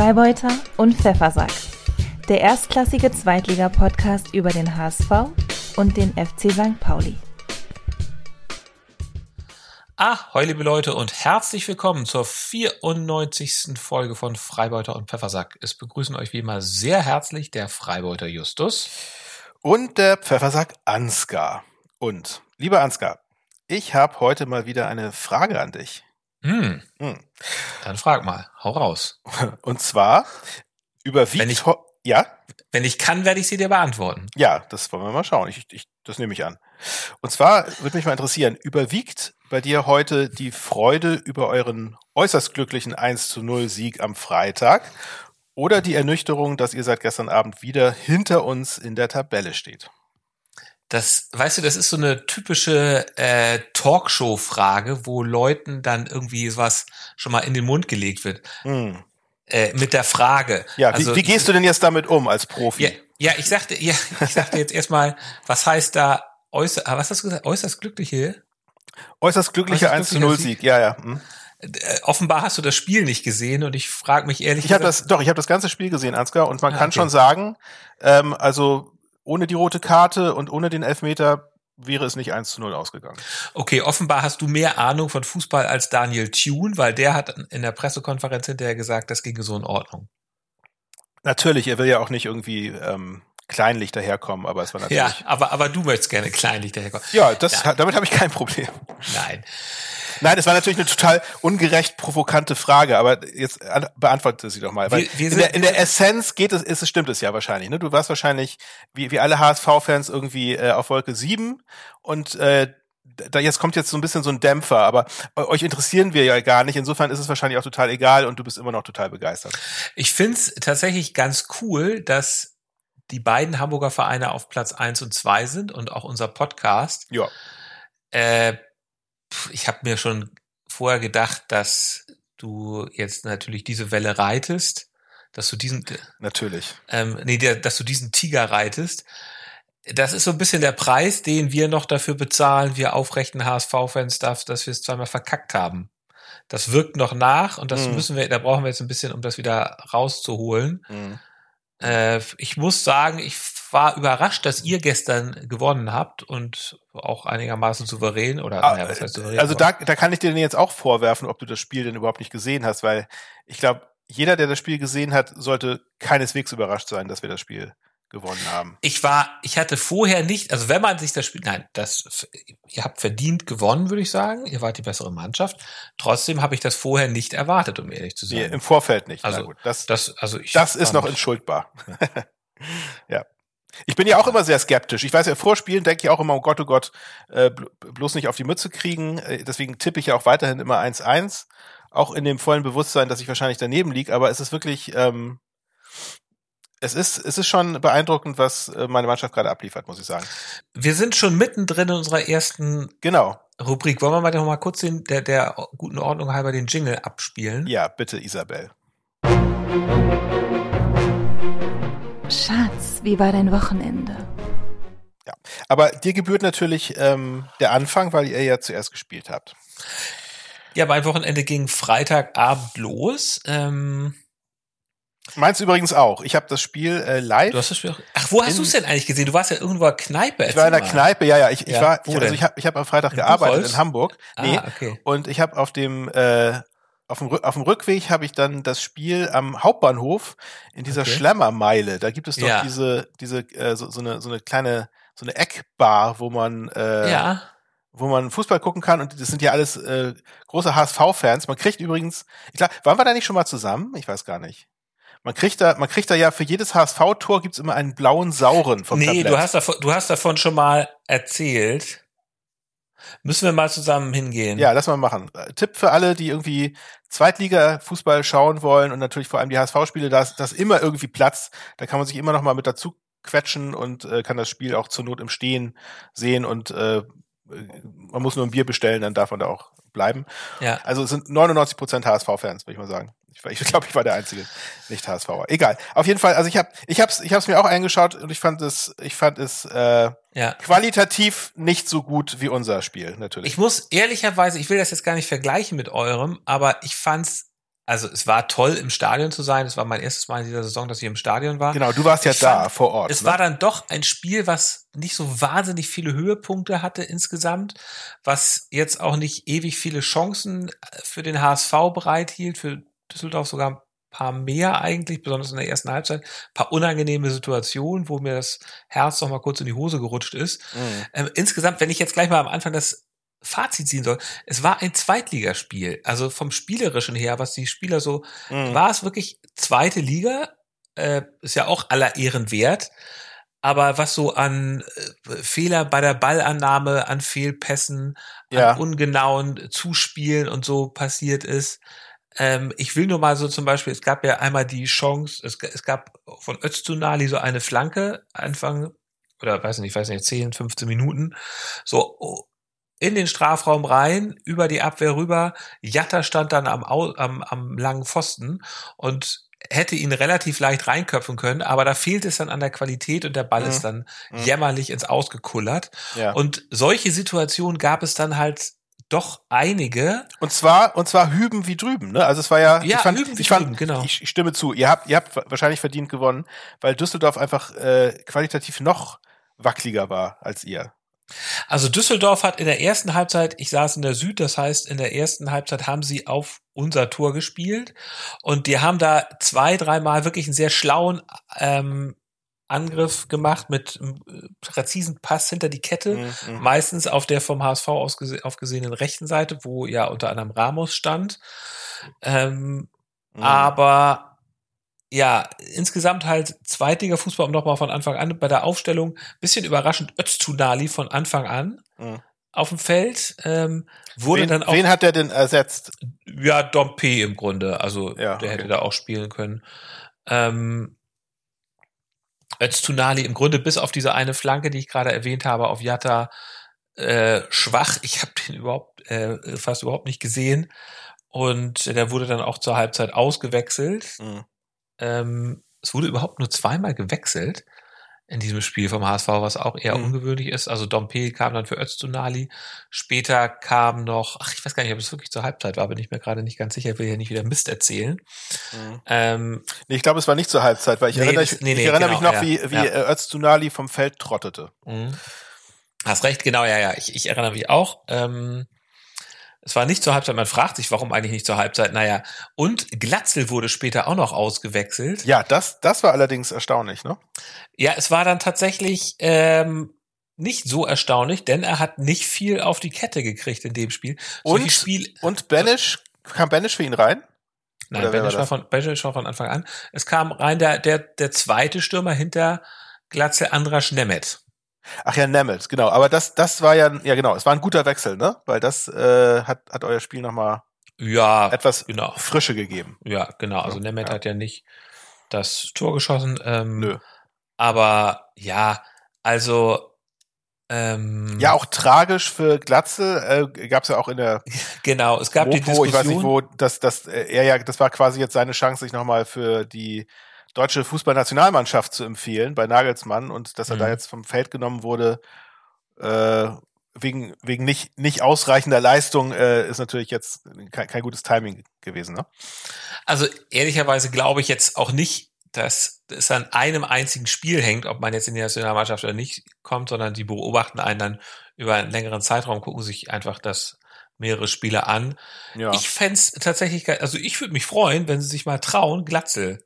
Freibeuter und Pfeffersack. Der erstklassige Zweitliga-Podcast über den HSV und den FC St. Pauli. Ah, hoi liebe Leute und herzlich willkommen zur 94. Folge von Freibeuter und Pfeffersack. Es begrüßen euch wie immer sehr herzlich der Freibeuter Justus. Und der Pfeffersack Ansgar. Und, lieber Ansgar, ich habe heute mal wieder eine Frage an dich. Hm. Hm. Dann frag mal, hau raus. Und zwar überwiegt Wenn ich- ja, Wenn ich kann, werde ich sie dir beantworten. ja, das wollen wir mal schauen. Ich, ich, das nehme ich an. Und zwar würde mich mal interessieren, überwiegt bei dir heute die Freude über euren äußerst glücklichen 1 zu 0 Sieg am Freitag oder die Ernüchterung, dass ihr seit gestern Abend wieder hinter uns in der Tabelle steht? Das, weißt du, das ist so eine typische äh, Talkshow-Frage, wo Leuten dann irgendwie was schon mal in den Mund gelegt wird. Hm. Äh, mit der Frage. Ja, Also, wie, wie gehst du denn jetzt damit um als Profi? Ja, ja, ich sagte, ja, ich sagte jetzt erstmal, was heißt da äußer, ah, was hast du gesagt? Äußerst glückliche? Äußerst glücklicher Äußerst 1 zu 0 glücklicher Sieg, ja, ja. Hm. Äh, offenbar hast du das Spiel nicht gesehen und ich frage mich ehrlich Ich habe das, doch, ich habe das ganze Spiel gesehen, Ansgar, und man Ah, kann okay. schon sagen, ähm, also ohne die rote Karte und ohne den Elfmeter wäre es nicht 1 zu 0 ausgegangen. Okay, offenbar hast du mehr Ahnung von Fußball als Daniel Thune, weil der hat in der Pressekonferenz hinterher gesagt, das ginge so in Ordnung. Natürlich, er will ja auch nicht irgendwie ähm, kleinlich daherkommen, aber es war natürlich. Ja, aber, aber du möchtest gerne kleinlich daherkommen. Ja, das, Ja. damit habe ich kein Problem. Nein. Nein, es war natürlich eine total ungerecht provokante Frage, aber jetzt an- beantworte sie doch mal. Weil Wir- wir in, der, in der Essenz geht es, ist es, stimmt es ja wahrscheinlich. Ne? Du warst wahrscheinlich, wie, wie alle HSV-Fans, irgendwie äh, auf Wolke 7 und äh, da jetzt kommt jetzt so ein bisschen so ein Dämpfer, aber eu- euch interessieren wir ja gar nicht. Insofern ist es wahrscheinlich auch total egal und du bist immer noch total begeistert. Ich find's tatsächlich ganz cool, dass die beiden Hamburger Vereine auf Platz eins und zwei sind und auch unser Podcast. Ja. Äh, ich habe mir schon vorher gedacht, dass du jetzt natürlich diese Welle reitest, dass du diesen, Natürlich. ähm, nee, dass du diesen Tiger reitest. Das ist so ein bisschen der Preis, den wir noch dafür bezahlen, wir aufrechten HSV-Fans, dass dass wir es zweimal verkackt haben. Das wirkt noch nach und das Mhm. müssen wir, da brauchen wir jetzt ein bisschen, um das wieder rauszuholen. Mhm. Äh, ich muss sagen, ich war überrascht, dass ihr gestern gewonnen habt und auch einigermaßen souverän oder Ah, naja, was heißt souverän? Also da, da kann ich dir jetzt auch vorwerfen, ob du das Spiel denn überhaupt nicht gesehen hast, weil ich glaube, jeder, der das Spiel gesehen hat, sollte keineswegs überrascht sein, dass wir das Spiel gewonnen haben. ich war, ich hatte vorher nicht, also wenn man sich das Spiel, nein, das, ihr habt verdient gewonnen, würde ich sagen. Ihr wart die bessere Mannschaft. Trotzdem habe ich das vorher nicht erwartet, um ehrlich zu Nee, sein. Im Vorfeld nicht. Also, gut, das, das, also ich, das ist noch entschuldbar. ja. Ich bin ja auch immer sehr skeptisch. Ich weiß ja, vor Spielen denke ich auch immer, oh Gott, oh Gott, äh, bl- bloß nicht auf die Mütze kriegen. Äh, Deswegen tippe ich ja auch weiterhin immer 1-1. Auch in dem vollen Bewusstsein, dass ich wahrscheinlich daneben liege. Aber es ist wirklich, ähm, es ist, es ist schon beeindruckend, was äh, meine Mannschaft gerade abliefert, muss ich sagen. Wir sind schon mittendrin in unserer ersten Genau. Rubrik. Wollen wir mal noch mal kurz den, der, der guten Ordnung halber den Jingle abspielen? Ja, bitte, Isabel. Schatz, wie war dein Wochenende? Aber dir gebührt natürlich ähm, der Anfang, weil ihr ja zuerst gespielt habt. Ja, mein Wochenende ging Freitagabend los. Ähm, Meins übrigens auch. Ich habe das Spiel äh, live. du hast das Spiel auch, Ach, wo hast du es denn eigentlich gesehen? Du warst ja irgendwo in der Kneipe. Ich war in der. Kneipe, ja, ja. Ich, ich Ja, war, wo ich, also denn? ich habe ich hab am Freitag In gearbeitet Buchholz? in Hamburg. Nee. Ah, okay. Und ich habe auf dem äh, auf dem, auf dem Rückweg habe ich dann das Spiel am Hauptbahnhof in dieser Okay. Schlemmermeile. Da gibt es doch Ja. diese diese äh, so, so eine so eine kleine so eine Eckbar, wo man äh, ja. wo man Fußball gucken kann und das sind ja alles äh, große HSV-Fans. Man kriegt übrigens, ich glaub, waren wir da nicht schon mal zusammen? Ich weiß gar nicht. Man kriegt da, man kriegt da ja für jedes HSV-Tor gibt's immer einen blauen Sauren vom Nee, Tablett. du hast, davon, du hast davon schon mal erzählt. Müssen wir mal zusammen hingehen. Ja, lass mal machen. Tipp für alle, die irgendwie Zweitliga-Fußball schauen wollen und natürlich vor allem die HSV-Spiele, da ist, da ist immer irgendwie Platz. Da kann man sich immer noch mal mit dazu quetschen und äh, kann das Spiel auch zur Not im Stehen sehen und äh, man muss nur ein Bier bestellen, dann darf man da auch bleiben. Ja. Also es sind 99 Prozent HSV-Fans, würde ich mal sagen. Ich, ich glaube, ich war der einzige nicht HSVer. Egal. Auf jeden Fall. Also ich habe, ich habe, ich habe es mir auch eingeschaut und ich fand es, ich fand es äh, Ja. qualitativ nicht so gut wie unser Spiel natürlich. Ich muss ehrlicherweise, ich will das jetzt gar nicht vergleichen mit eurem, aber ich fand's also es war toll im Stadion zu sein. Es war mein erstes Mal in dieser Saison, dass ich im Stadion war. Genau, du warst ja Ich da fand, vor Ort. Es ne? war dann doch ein Spiel, was nicht so wahnsinnig viele Höhepunkte hatte insgesamt, was jetzt auch nicht ewig viele Chancen für den HSV bereithielt, für Düsseldorf sogar ein paar mehr eigentlich, besonders in der ersten Halbzeit, ein paar unangenehme Situationen, wo mir das Herz noch mal kurz in die Hose gerutscht ist. Mhm. Ähm, insgesamt, wenn ich jetzt gleich mal am Anfang das Fazit ziehen soll, es war ein Zweitligaspiel. Also vom Spielerischen her, was die Spieler so, Mhm. war es wirklich zweite Liga, äh, ist ja auch aller Ehren wert. Aber was so an äh, Fehler bei der Ballannahme, an Fehlpässen, Ja. an ungenauen Zuspielen und so passiert ist, ähm, ich will nur mal so zum Beispiel, es gab ja einmal die Chance, es, es gab von Öztunali so eine Flanke Anfang, oder weiß nicht, ich weiß nicht, 10, 15 Minuten, so in den Strafraum rein, über die Abwehr rüber. Jatta stand dann am, am, am langen Pfosten und hätte ihn relativ leicht reinköpfen können, aber da fehlt es dann an der Qualität und der Ball Mhm. ist dann Mhm. jämmerlich ins Ausgekullert. Ja. Und solche Situationen gab es dann halt doch einige. Und zwar, und zwar hüben wie drüben, ne? Also es war ja, Ja, ich fand, hüben wie ich fand, drüben, genau. ich, ich stimme zu. Ihr habt, ihr habt wahrscheinlich verdient gewonnen, weil Düsseldorf einfach äh, qualitativ noch wackeliger war als ihr. Also Düsseldorf hat in der ersten Halbzeit, ich saß in der Süd, das heißt in der ersten Halbzeit haben sie auf unser Tor gespielt und die haben da zwei, dreimal wirklich einen sehr schlauen ähm, Angriff gemacht mit einem äh, präzisen Pass hinter die Kette. Mhm, mhm. Meistens auf der vom HSV aus gese aufgesehenen rechten Seite, wo ja unter anderem Ramos stand. Ähm, Mhm. aber ja, insgesamt halt Zweitliga-Fußball, um nochmal von Anfang an bei der Aufstellung, bisschen überraschend Öztunali von Anfang an Mhm. auf dem Feld. Ähm, wurde wen, dann auch, wen hat der denn ersetzt? ja, Dompe im Grunde, also Ja, der hätte okay. da auch spielen können. Ähm, Öztunali im Grunde bis auf diese eine Flanke, die ich gerade erwähnt habe, auf Jatta, äh, schwach. Ich habe den überhaupt äh, fast überhaupt nicht gesehen. Und der wurde dann auch zur Halbzeit ausgewechselt. Mhm. Ähm, es wurde überhaupt nur zweimal gewechselt in diesem Spiel vom HSV, was auch eher Mhm. ungewöhnlich ist. Also Dompe kam dann für Öztunali. Später kam noch, ach, ich weiß gar nicht, ob es wirklich zur Halbzeit war, bin ich mir gerade nicht ganz sicher, will ja nicht wieder Mist erzählen. Mhm. Ähm, Nee, ich glaube, es war nicht zur Halbzeit, weil ich Nee, erinnere, das- ich, nee, ich nee, erinnere genau, mich noch, ja, wie, wie ja. äh, Öztunali vom Feld trottete. Mhm. Hast recht, genau, ja, ja. Ich, ich erinnere mich auch. Ähm, es war nicht zur Halbzeit. Man fragt sich, warum eigentlich nicht zur Halbzeit. Naja, und Glatzel wurde später auch noch ausgewechselt. Ja, das, das war allerdings erstaunlich, ne? Ja, es war dann tatsächlich ähm, nicht so erstaunlich, denn er hat nicht viel auf die Kette gekriegt in dem Spiel. Solche Und- Spiel, Und Benisch, kam Benisch für ihn rein? nein, oder wer Benisch war von, Benisch war von Anfang an. Es kam rein der, der, der zweite Stürmer hinter Glatzel Andras Nemeth. Ach ja, Nemeth, genau. Aber das, das war ja, ja genau, es war ein guter Wechsel, ne? Weil das äh, hat, hat euer Spiel nochmal Ja, etwas genau. Frische gegeben. Ja, genau. Also Nemeth Ja. hat ja nicht das Tor geschossen. Ähm, Nö. Aber ja, also ähm, Ja, auch tragisch für Glatzel äh, gab es ja auch in der genau. Es gab die Mopo, Diskussion. ich weiß nicht wo, dass, dass äh, er ja, das war quasi jetzt seine Chance, sich nochmal für die deutsche Fußballnationalmannschaft zu empfehlen bei Nagelsmann und dass er da Mhm. jetzt vom Feld genommen wurde äh, wegen wegen nicht nicht ausreichender Leistung äh, ist natürlich jetzt kein, kein gutes Timing gewesen, ne? Also ehrlicherweise glaube ich jetzt auch nicht, dass es an einem einzigen Spiel hängt, ob man jetzt in die Nationalmannschaft oder nicht kommt, sondern die beobachten einen dann über einen längeren Zeitraum, gucken sich einfach das mehrere Spiele an. Ja. Ich fänd's tatsächlich, geil- also ich würde mich freuen, wenn sie sich mal trauen, Glatzel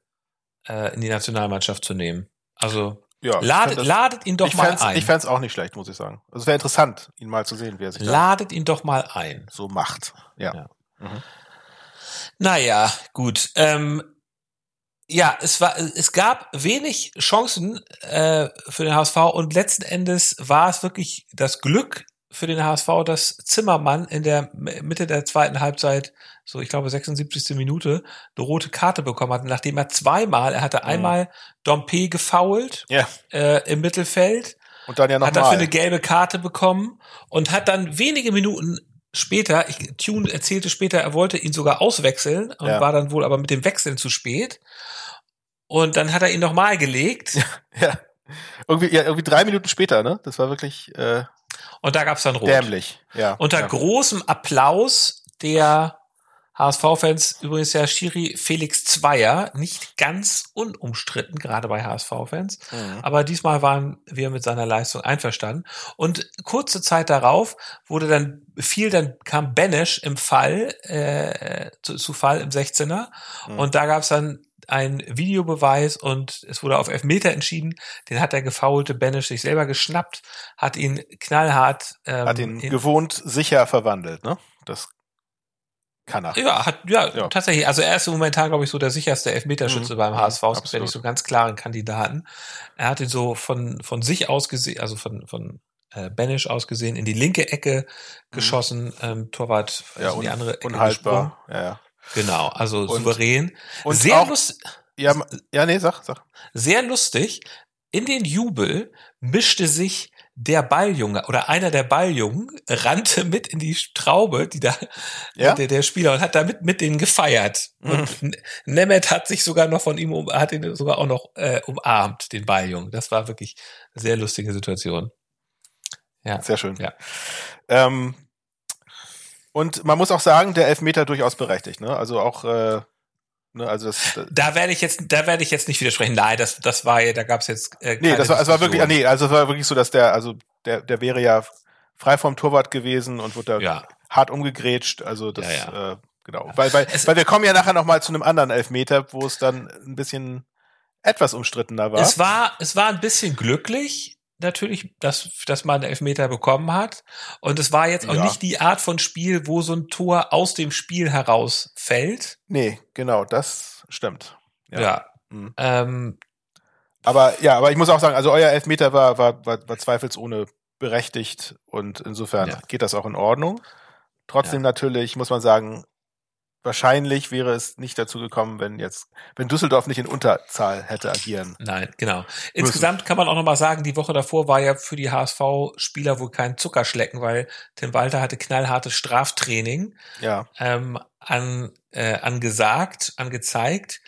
äh, in die Nationalmannschaft zu nehmen. Also ja, ladet, das- ladet ihn doch mal ein. Ich fänd's auch nicht schlecht, muss ich sagen. Also es wäre interessant, ihn mal zu sehen, wie er sich Ladet ihn doch mal ein. so macht. Ja. Ja. Mhm. Naja, gut. Ähm, ja, es war, es gab wenig Chancen äh, für den HSV und letzten Endes war es wirklich das Glück für den HSV, dass Zimmermann in der Mitte der zweiten Halbzeit, so ich glaube 76. Minute, eine rote Karte bekommen hat, nachdem er zweimal, er hatte Mhm. einmal Dompe gefoult Ja. äh, im Mittelfeld Und dann ja hat dafür nochmal. eine gelbe Karte bekommen und hat dann wenige Minuten später, ich, Tune erzählte später, er wollte ihn sogar auswechseln und Ja. war dann wohl aber mit dem Wechseln zu spät. Und dann hat er ihn nochmal gelegt Ja. Irgendwie, ja, irgendwie drei Minuten später, ne? Das war wirklich äh, und da gab's dann Rot. dämlich. Ja. Unter ja. großem Applaus der HSV-Fans übrigens ja Schiri Felix Zweier, nicht ganz unumstritten, gerade bei HSV-Fans. Mhm. Aber diesmal waren wir mit seiner Leistung einverstanden. Und kurze Zeit darauf wurde dann, fiel dann, kam Benesch im Fall, äh, zu, zu Fall im 16er. Mhm. Und da gab es dann ein Videobeweis und es wurde auf Elfmeter entschieden. Den hat der gefaulte Benesch sich selber geschnappt, hat ihn knallhart. Ähm, hat ihn gewohnt sicher verwandelt, ne? Das kann er. Ja, hat, ja, ja, tatsächlich. Also er ist momentan, glaube ich, so der sicherste Elfmeterschütze mhm. beim HSV. Es gibt ja nicht so ganz klaren Kandidaten. Er hat ihn so von, von sich aus gesehen, also von, von äh, Banish aus gesehen, in die linke Ecke mhm. geschossen. Ähm, Torwart ja, in die andere Ecke unhaltbar. Ja, ja. Genau, also und, souverän. Und sehr lustig. Ja, ja, nee, sag, sag. Sehr lustig. In den Jubel mischte sich der Balljunge oder einer der Balljungen rannte mit in die Traube, die da ja? der, der Spieler und hat damit mit denen gefeiert. Mhm. Und Nemeth hat sich sogar noch von ihm um, hat ihn sogar auch noch äh, umarmt, den Balljungen. Das war wirklich eine sehr lustige Situation. Ja. Sehr schön. Ja. Ähm, und man muss auch sagen, der Elfmeter durchaus berechtigt, ne? Also auch äh, Ne, also das, das, da werde ich jetzt, da werde ich jetzt nicht widersprechen. Nein, das, das war ja, da gab es jetzt. Äh, nee, das war, es war wirklich, nee, also es war wirklich so, dass der, also der, der wäre ja frei vom Torwart gewesen und wurde da ja. hart umgegrätscht. Also das, ja, ja. Äh, genau, weil, weil, es, weil wir kommen ja nachher noch mal zu einem anderen Elfmeter, wo es dann ein bisschen etwas umstrittener war. Es war, es war ein bisschen glücklich, natürlich, dass, dass man einen Elfmeter bekommen hat. Und es war jetzt auch ja. nicht die Art von Spiel, wo so ein Tor aus dem Spiel herausfällt. Nee, genau, das stimmt. Ja. ja. Mhm. Ähm, aber ja, aber ich muss auch sagen, also euer Elfmeter war, war, war, war zweifelsohne berechtigt und insofern ja. geht das auch in Ordnung. Trotzdem natürlich muss man sagen, wahrscheinlich wäre es nicht dazu gekommen, wenn jetzt, wenn Düsseldorf nicht in Unterzahl hätte agieren. Nein, genau. Insgesamt kann man auch nochmal sagen, die Woche davor war ja für die HSV-Spieler wohl kein Zuckerschlecken, weil Tim Walter hatte knallhartes Straftraining ja. ähm, an, äh, angesagt, angezeigt.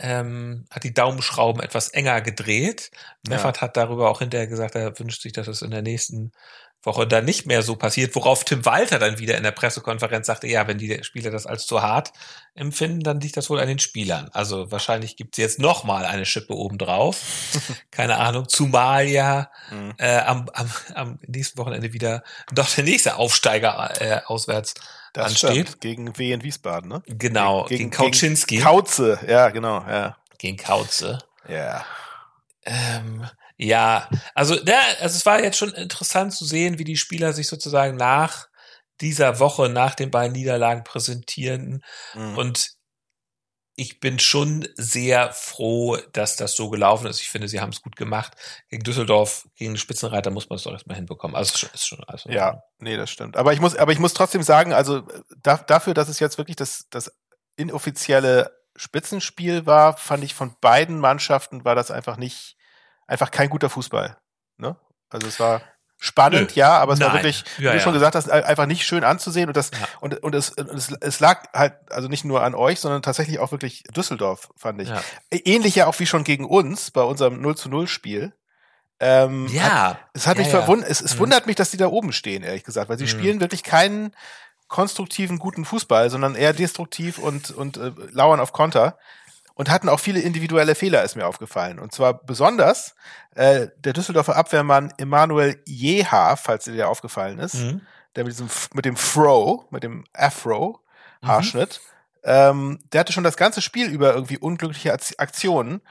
Ähm, hat die Daumenschrauben etwas enger gedreht. Meffert ja. hat darüber auch hinterher gesagt, er wünscht sich, dass es in der nächsten Woche dann nicht mehr so passiert, worauf Tim Walter dann wieder in der Pressekonferenz sagte, ja, wenn die Spieler das als zu hart empfinden, dann liegt das wohl an den Spielern. Also wahrscheinlich gibt es jetzt noch mal eine Schippe obendrauf. Keine Ahnung, zumal ja mhm. äh, am, am, am nächsten Wochenende wieder doch der nächste Aufsteiger äh, auswärts das ansteht. Stimmt. Gegen W in Wiesbaden, ne? Genau, gegen, gegen Kauczynski. Gegen Kauze, ja, genau, ja. Gegen Kauze. Ja. Ähm, ja, also, ja, also es war jetzt schon interessant zu sehen, wie die Spieler sich sozusagen nach dieser Woche, nach den beiden Niederlagen präsentieren. Mhm. Und ich bin schon sehr froh, dass das so gelaufen ist. Ich finde, sie haben es gut gemacht. Gegen Düsseldorf, gegen den Spitzenreiter muss man es doch erstmal hinbekommen. Also es ist schon also Ja, nee, das stimmt. Aber ich muss, aber ich muss trotzdem sagen, also da, dafür, dass es jetzt wirklich das, das inoffizielle Spitzenspiel war, fand ich von beiden Mannschaften war das einfach nicht einfach kein guter Fußball. Ne? Also es war spannend, Nö. ja, aber es Nein. war wirklich, wie ja, du ja. schon gesagt hast, einfach nicht schön anzusehen und das ja. und und es, es es lag halt also nicht nur an euch, sondern tatsächlich auch wirklich Düsseldorf fand ich. Ähnlich ja auch wie schon gegen uns bei unserem 0 zu 0 Spiel. Ähm, ja. Hat, es hat mich verwundert, es, es mhm. wundert mich, dass die da oben stehen, ehrlich gesagt, weil sie mhm. spielen wirklich keinen konstruktiven, guten Fußball, sondern eher destruktiv und, und äh, lauern auf Konter und hatten auch viele individuelle Fehler, ist mir aufgefallen. Und zwar besonders äh, der Düsseldorfer Abwehrmann Emanuel Jeha, falls dir der aufgefallen ist, mhm. der mit diesem mit dem Fro, mit dem Afro Haarschnitt, mhm. ähm, der hatte schon das ganze Spiel über irgendwie unglückliche Aktionen.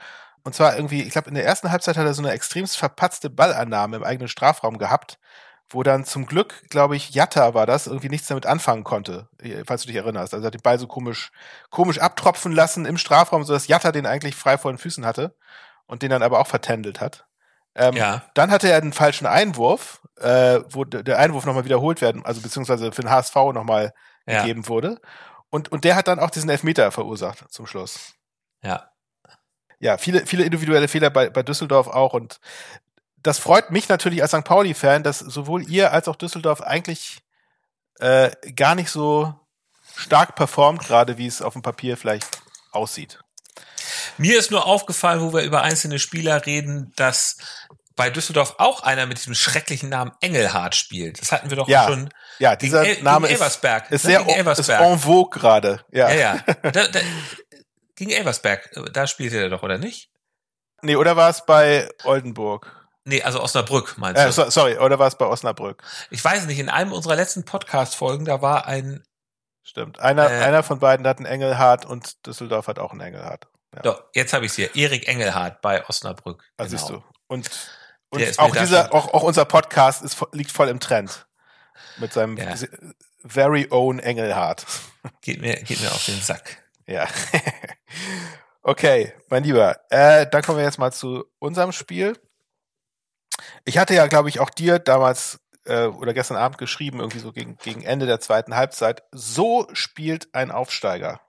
Und zwar irgendwie, ich glaube, in der ersten Halbzeit hat er so eine extremst verpatzte Ballannahme im eigenen Strafraum gehabt wo dann zum Glück, glaube ich, Jatta war das, irgendwie nichts damit anfangen konnte, falls du dich erinnerst. Also er hat den Ball so komisch, komisch abtropfen lassen im Strafraum, sodass Jatta den eigentlich frei vor den Füßen hatte und den dann aber auch vertändelt hat. Ähm, ja. Dann hatte er einen falschen Einwurf, äh, wo der Einwurf nochmal wiederholt werden, also beziehungsweise für den HSV nochmal ja. gegeben wurde. Und, und der hat dann auch diesen Elfmeter verursacht zum Schluss. Ja. Ja, viele, viele individuelle Fehler bei, bei Düsseldorf auch und das freut mich natürlich als St. Pauli-Fan, dass sowohl ihr als auch Düsseldorf eigentlich äh, gar nicht so stark performt, gerade wie es auf dem Papier vielleicht aussieht. Mir ist nur aufgefallen, wo wir über einzelne Spieler reden, dass bei Düsseldorf auch einer mit diesem schrecklichen Namen Engelhardt spielt. Das hatten wir doch Ja. schon. Ja, dieser gegen El- Name gegen ist, Elversberg, ist ne? sehr Gegen ist Elversberg. en vogue gerade. Ja. Ja, ja. Da, da, gegen Elversberg, da spielte er doch, oder nicht? Nee, oder war es bei Oldenburg? Nee, also Osnabrück, meinst Äh, du? so, sorry, oder war es bei Osnabrück? Ich weiß nicht, in einem unserer letzten Podcast-Folgen, da war ein, Stimmt. Einer, Äh. einer von beiden hat einen Engelhardt und Düsseldorf hat auch einen Engelhardt. Ja. doch, jetzt habe ich hier, Erik Engelhardt bei Osnabrück. Also Genau. siehst du. Und, und auch dieser, auch, auch unser Podcast ist, liegt voll im Trend. Mit seinem Ja. very own Engelhardt. Geht mir, geht mir auf den Sack. Ja. okay, mein Lieber. Äh, dann kommen wir jetzt mal zu unserem Spiel. Ich hatte ja, glaube ich, auch dir damals äh, oder gestern Abend geschrieben, irgendwie so gegen, gegen Ende der zweiten Halbzeit. So spielt ein Aufsteiger.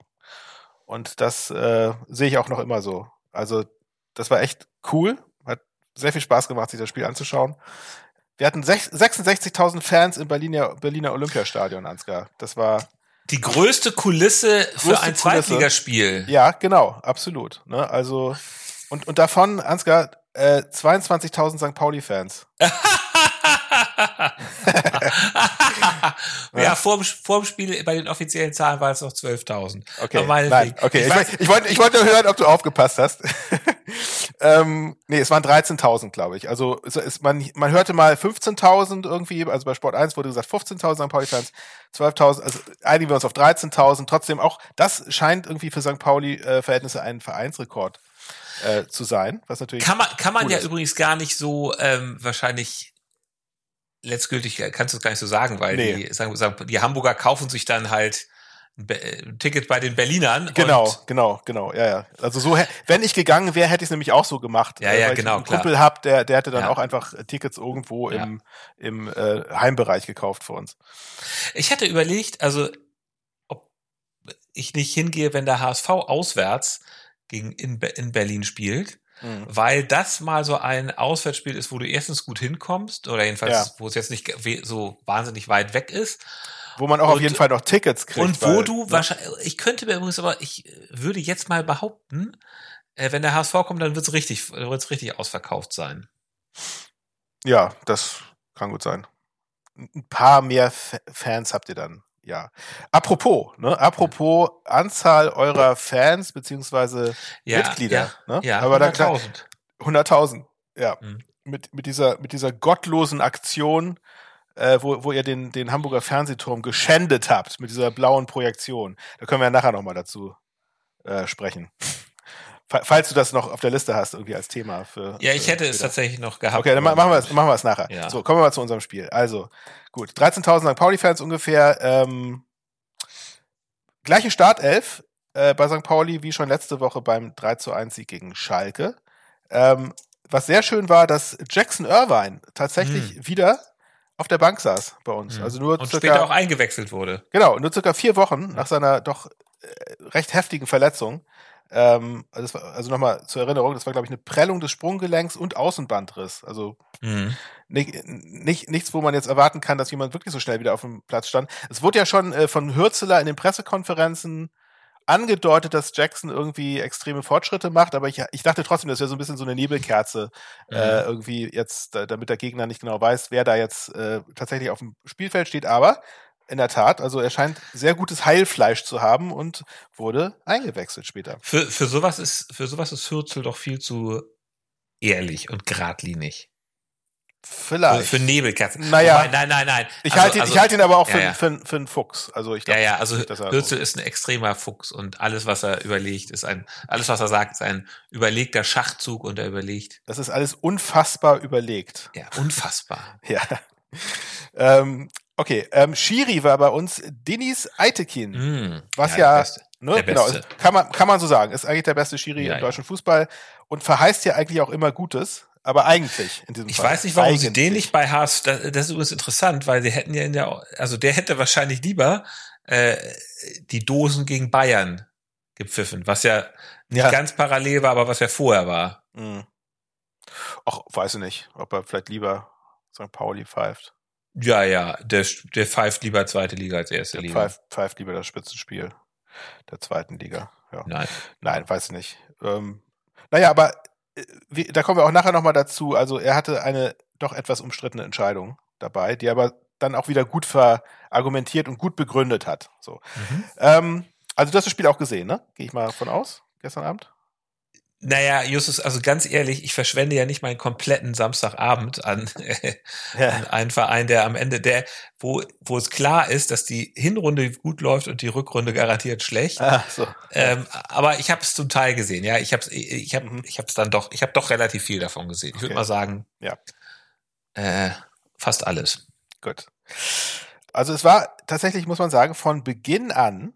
Und das äh, sehe ich auch noch immer so. Also, das war echt cool. Hat sehr viel Spaß gemacht, sich das Spiel anzuschauen. Wir hatten sech- 66.000 Fans im Berliner, Berliner Olympiastadion, Ansgar. Das war Die größte Kulisse für Größte ein Kulisse. Zweitligaspiel. Ja, genau, absolut. Ne? Also und und davon, Ansgar, äh, 22.000 St. Pauli-Fans. ja, vorm, vorm Spiel bei den offiziellen Zahlen war es noch 12.000. Okay, nein, okay. Ich Ich, weiß- ich, wollte, ich wollte hören, ob du aufgepasst hast. ähm, nee, es waren 13.000, glaube ich. Also es, es, man, man hörte mal 15.000 irgendwie, also bei Sport 1 wurde gesagt 15.000 St. Pauli-Fans, 12.000, also einigen wir uns auf 13.000. Trotzdem auch, das scheint irgendwie für St. Pauli-Verhältnisse ein Vereinsrekord äh, zu sein, was natürlich Kann man, kann man cool ja ist. übrigens gar nicht so ähm, wahrscheinlich letztgültig äh, kannst du es gar nicht so sagen, weil Nee. die, sagen, sagen, die Hamburger kaufen sich dann halt ein, äh, Ticket bei den Berlinern. Genau, genau, genau, ja, ja. Also so, wenn ich gegangen wäre, hätte ich es nämlich auch so gemacht. Ja, äh, ja, weil genau, Ich einen klar. Kumpel hab, der, der hätte dann Ja. auch einfach Tickets irgendwo Ja. im, im äh, Heimbereich gekauft für uns. ich hatte überlegt, also ob ich nicht hingehe, wenn der HSV auswärts gegen in, in Berlin spielt. Mhm. weil das mal so ein Auswärtsspiel ist, wo du erstens gut hinkommst oder jedenfalls, Ja. wo es jetzt nicht so wahnsinnig weit weg ist Wo man auch auf Und- jeden Fall noch Tickets kriegt. und wo weil, du ne? wahrscheinlich, ich könnte mir übrigens aber, ich würde jetzt mal behaupten, äh, wenn der HSV kommt, dann wird es richtig, wird's richtig ausverkauft sein. Ja, das kann gut sein. Ein paar mehr F Fans habt ihr dann, ja. Apropos, ne? Apropos Anzahl eurer Fans beziehungsweise Ja, Mitglieder, ja, ne? ja, Aber da klar, 100.000. 100.000, ja. Mhm. Mit, mit, dieser, mit dieser gottlosen Aktion, äh, wo, wo ihr den, den Hamburger Fernsehturm geschändet habt, mit dieser blauen Projektion. Da können wir ja nachher nochmal dazu äh, sprechen. Fa- Falls du das noch auf der Liste hast, irgendwie als Thema für. Ja, ich für hätte es später. tatsächlich noch gehabt. Okay, dann ma- machen wir es machen wir es nachher. Ja. So, kommen wir mal zu unserem Spiel. Also, gut, 13.000 St. Pauli-Fans ungefähr. Ähm, gleiche Startelf äh, bei St. Pauli wie schon letzte Woche beim 3 zu 1 Sieg gegen Schalke. Ähm, was sehr schön war, dass Jackson Irvine tatsächlich wieder auf der Bank saß bei uns. Mhm. Also nur Und circa, später auch eingewechselt wurde. Genau, nur circa vier Wochen nach seiner doch äh, recht heftigen Verletzung. Ähm, also war- also nochmal zur Erinnerung, das war, glaube ich, eine Prellung des Sprunggelenks und Außenbandriss. Also Mhm. nicht, nicht, nichts, wo man jetzt erwarten kann, dass jemand wirklich so schnell wieder auf dem Platz stand. Es wurde ja schon äh, von Hürzeler in den Pressekonferenzen angedeutet, dass Jackson irgendwie extreme Fortschritte macht, aber ich, ich dachte trotzdem, das wäre so ein bisschen so eine Nebelkerze, äh, irgendwie jetzt, äh, damit der Gegner nicht genau weiß, wer da jetzt äh, tatsächlich auf dem Spielfeld steht. Aber in der Tat, also er scheint sehr gutes Heilfleisch zu haben und wurde eingewechselt später. Für, für sowas ist, für sowas ist Hürzel doch viel zu ehrlich und geradlinig. Für, Vielleicht. für Nebelkerzen. Naja. Wobei, nein, nein, nein. ich Also- halte ihn, also- ich halte ihn aber auch ja, für, ja. Für, für einen Fuchs. Also ich Ja, glaube ja, also nicht, Hürzel ist ein extremer Fuchs und alles, was er überlegt, ist ein, alles, was er sagt, ist ein überlegter Schachzug und er überlegt. Das ist alles unfassbar überlegt. Ja, unfassbar. Ja. ähm, okay, ähm, Shiri war bei uns Denis Eitekin. Mm, Was ja, Beste. Ne, genau, Beste. kann man, kann man so sagen. Ist eigentlich der beste Schiri Ja, im ja. deutschen Fußball und verheißt ja eigentlich auch immer Gutes, aber eigentlich in diesem Ich Fall. weiß nicht, warum eigentlich. sie den nicht bei Haas, das, das ist übrigens interessant, weil sie hätten ja in der, also der hätte wahrscheinlich lieber äh, die Dosen gegen Bayern gepfiffen, was ja nicht Ja. ganz parallel war, aber was ja vorher war. Hm. Ach, weiß ich nicht, ob er vielleicht lieber St. Pauli pfeift. Ja, ja, der, der pfeift lieber zweite Liga als erste Der Liga. pfeift, pfeift lieber das Spitzenspiel der zweiten Liga. Ja. Nein. Nein, weiß ich nicht. Ähm, naja, aber wie, da kommen wir auch nachher nochmal dazu. Also er hatte eine doch etwas umstrittene Entscheidung dabei, die aber dann auch wieder gut verargumentiert und gut begründet hat. So. Mhm. Ähm, also du hast das Spiel auch gesehen, ne? Gehe ich mal von aus, gestern Abend? Naja, Justus, also ganz ehrlich, ich verschwende ja nicht meinen kompletten Samstagabend an, äh, ja. an einen Verein, der am Ende, der, wo, wo es klar ist, dass die Hinrunde gut läuft und die Rückrunde garantiert schlecht. Ah, so. ähm, aber ich habe es zum Teil gesehen, ja. Ich habe ich hab, mhm. ich hab's dann doch, ich habe doch relativ viel davon gesehen. Ich würde okay. mal sagen, ja. Äh, fast alles. Gut. Also es war tatsächlich, muss man sagen, von Beginn an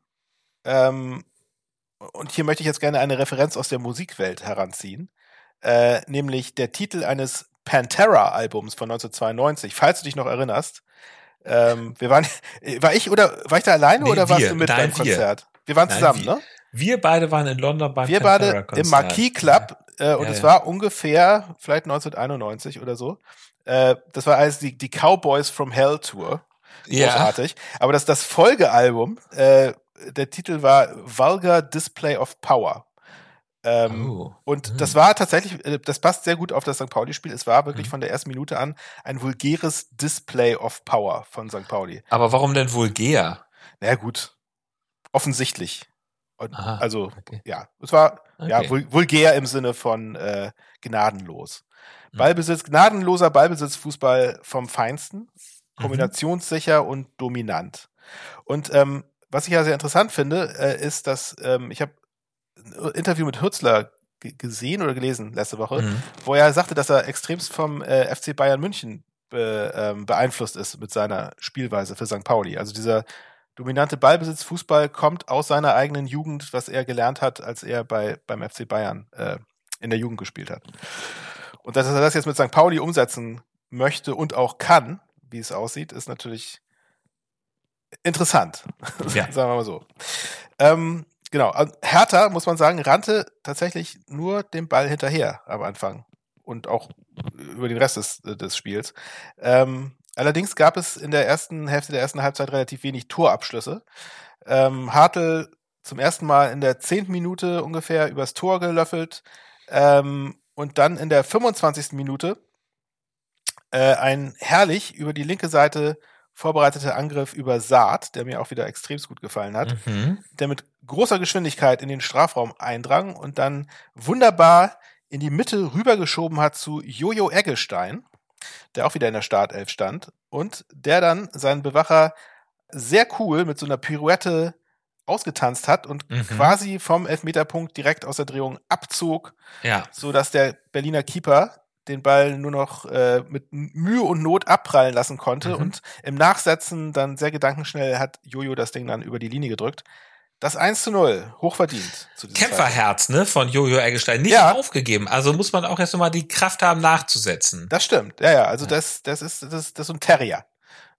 ähm, und hier möchte ich jetzt gerne eine Referenz aus der Musikwelt heranziehen, äh, nämlich der Titel eines Pantera-Albums von 1992, falls du dich noch erinnerst. Ähm, wir waren, war ich oder war ich da alleine nee, oder warst du mit Nein, beim wir. Konzert? Wir waren Nein, zusammen, wir. ne? Wir beide waren in London beim Wir beide im Marquis Club äh, und ja, es ja. war ungefähr vielleicht 1991 oder so. Äh, das war als die, die Cowboys from Hell Tour. Großartig. Ja. Aber das, das Folgealbum äh, der Titel war Vulgar Display of Power. Ähm, oh. Und mhm. das war tatsächlich, äh, das passt sehr gut auf das St. Pauli-Spiel. Es war wirklich mhm. von der ersten Minute an ein vulgäres Display of Power von St. Pauli. Aber warum denn vulgär? Na naja, gut. Offensichtlich. Und, Aha, also, okay. ja, es war okay. ja vul vulgär im Sinne von äh, gnadenlos. Mhm. Ballbesitz, gnadenloser Ballbesitz, Fußball vom Feinsten, mhm. kombinationssicher und dominant. Und ähm, was ich ja sehr interessant finde, äh, ist, dass ähm, ich habe ein Interview mit Hürzler gesehen oder gelesen letzte Woche, mhm. wo er sagte, dass er extremst vom äh, FC Bayern München be, ähm, beeinflusst ist mit seiner Spielweise für St. Pauli. Also dieser dominante Ballbesitz Fußball kommt aus seiner eigenen Jugend, was er gelernt hat, als er bei beim FC Bayern äh, in der Jugend gespielt hat. Und dass er das jetzt mit St. Pauli umsetzen möchte und auch kann, wie es aussieht, ist natürlich interessant. Ja. sagen wir mal so. Ähm, genau. Hertha, muss man sagen, rannte tatsächlich nur dem Ball hinterher am Anfang. Und auch über den Rest des, des Spiels. Ähm, allerdings gab es in der ersten Hälfte der ersten Halbzeit relativ wenig Torabschlüsse. Ähm, Hartl zum ersten Mal in der zehnten Minute ungefähr übers Tor gelöffelt. Ähm, und dann in der 25. Minute äh, ein herrlich über die linke Seite vorbereiteter Angriff über Saat, der mir auch wieder extremst gut gefallen hat, mhm. der mit großer Geschwindigkeit in den Strafraum eindrang und dann wunderbar in die Mitte rübergeschoben hat zu Jojo Eggestein, der auch wieder in der Startelf stand und der dann seinen Bewacher sehr cool mit so einer Pirouette ausgetanzt hat und mhm. quasi vom Elfmeterpunkt direkt aus der Drehung abzog, ja. so dass der Berliner Keeper den Ball nur noch äh, mit Mühe und Not abprallen lassen konnte mhm. und im Nachsetzen dann sehr gedankenschnell hat Jojo das Ding dann über die Linie gedrückt. Das 1 zu 0, hochverdient. Kämpferherz, ne, von Jojo Eggestein. Nicht ja. aufgegeben. Also muss man auch erst mal die Kraft haben, nachzusetzen. Das stimmt. Ja, ja. Also ja. das, das ist, das, das ist so ein Terrier.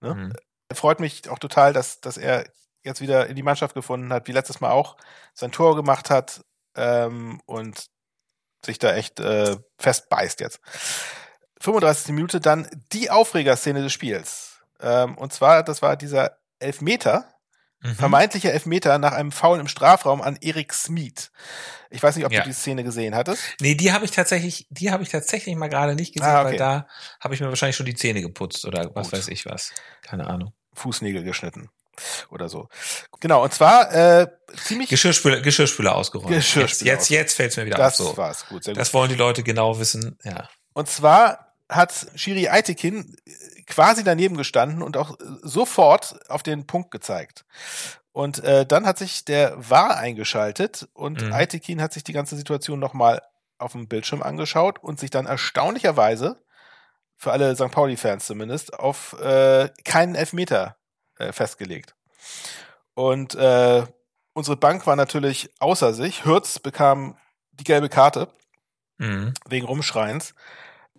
Ne? Mhm. Freut mich auch total, dass, dass er jetzt wieder in die Mannschaft gefunden hat, wie letztes Mal auch sein Tor gemacht hat. Ähm, und sich da echt äh, festbeißt jetzt. 35. Minute dann die Aufregerszene des Spiels. Ähm, und zwar, das war dieser Elfmeter, mhm. vermeintlicher Elfmeter nach einem Foul im Strafraum an Erik Smith. Ich weiß nicht, ob ja. du die Szene gesehen hattest. Nee, die habe ich tatsächlich, die habe ich tatsächlich mal gerade nicht gesehen, ah, okay. weil da habe ich mir wahrscheinlich schon die Zähne geputzt oder was Gut. weiß ich was. Keine Ahnung. Fußnägel geschnitten oder so. Genau, und zwar äh, ziemlich Geschirrspüler, Geschirrspüler ausgeräumt. Geschirrspüler jetzt, jetzt, jetzt fällt es mir wieder das auf. Das war's, gut, sehr gut. Das wollen die Leute genau wissen, ja. Und zwar hat Shiri Aitekin quasi daneben gestanden und auch sofort auf den Punkt gezeigt. Und äh, dann hat sich der VAR eingeschaltet und mhm. Aitekin hat sich die ganze Situation nochmal auf dem Bildschirm angeschaut und sich dann erstaunlicherweise, für alle St. Pauli-Fans zumindest, auf äh, keinen Elfmeter äh, festgelegt. Und äh, unsere Bank war natürlich außer sich. Hürz bekam die gelbe Karte mhm. wegen Rumschreins.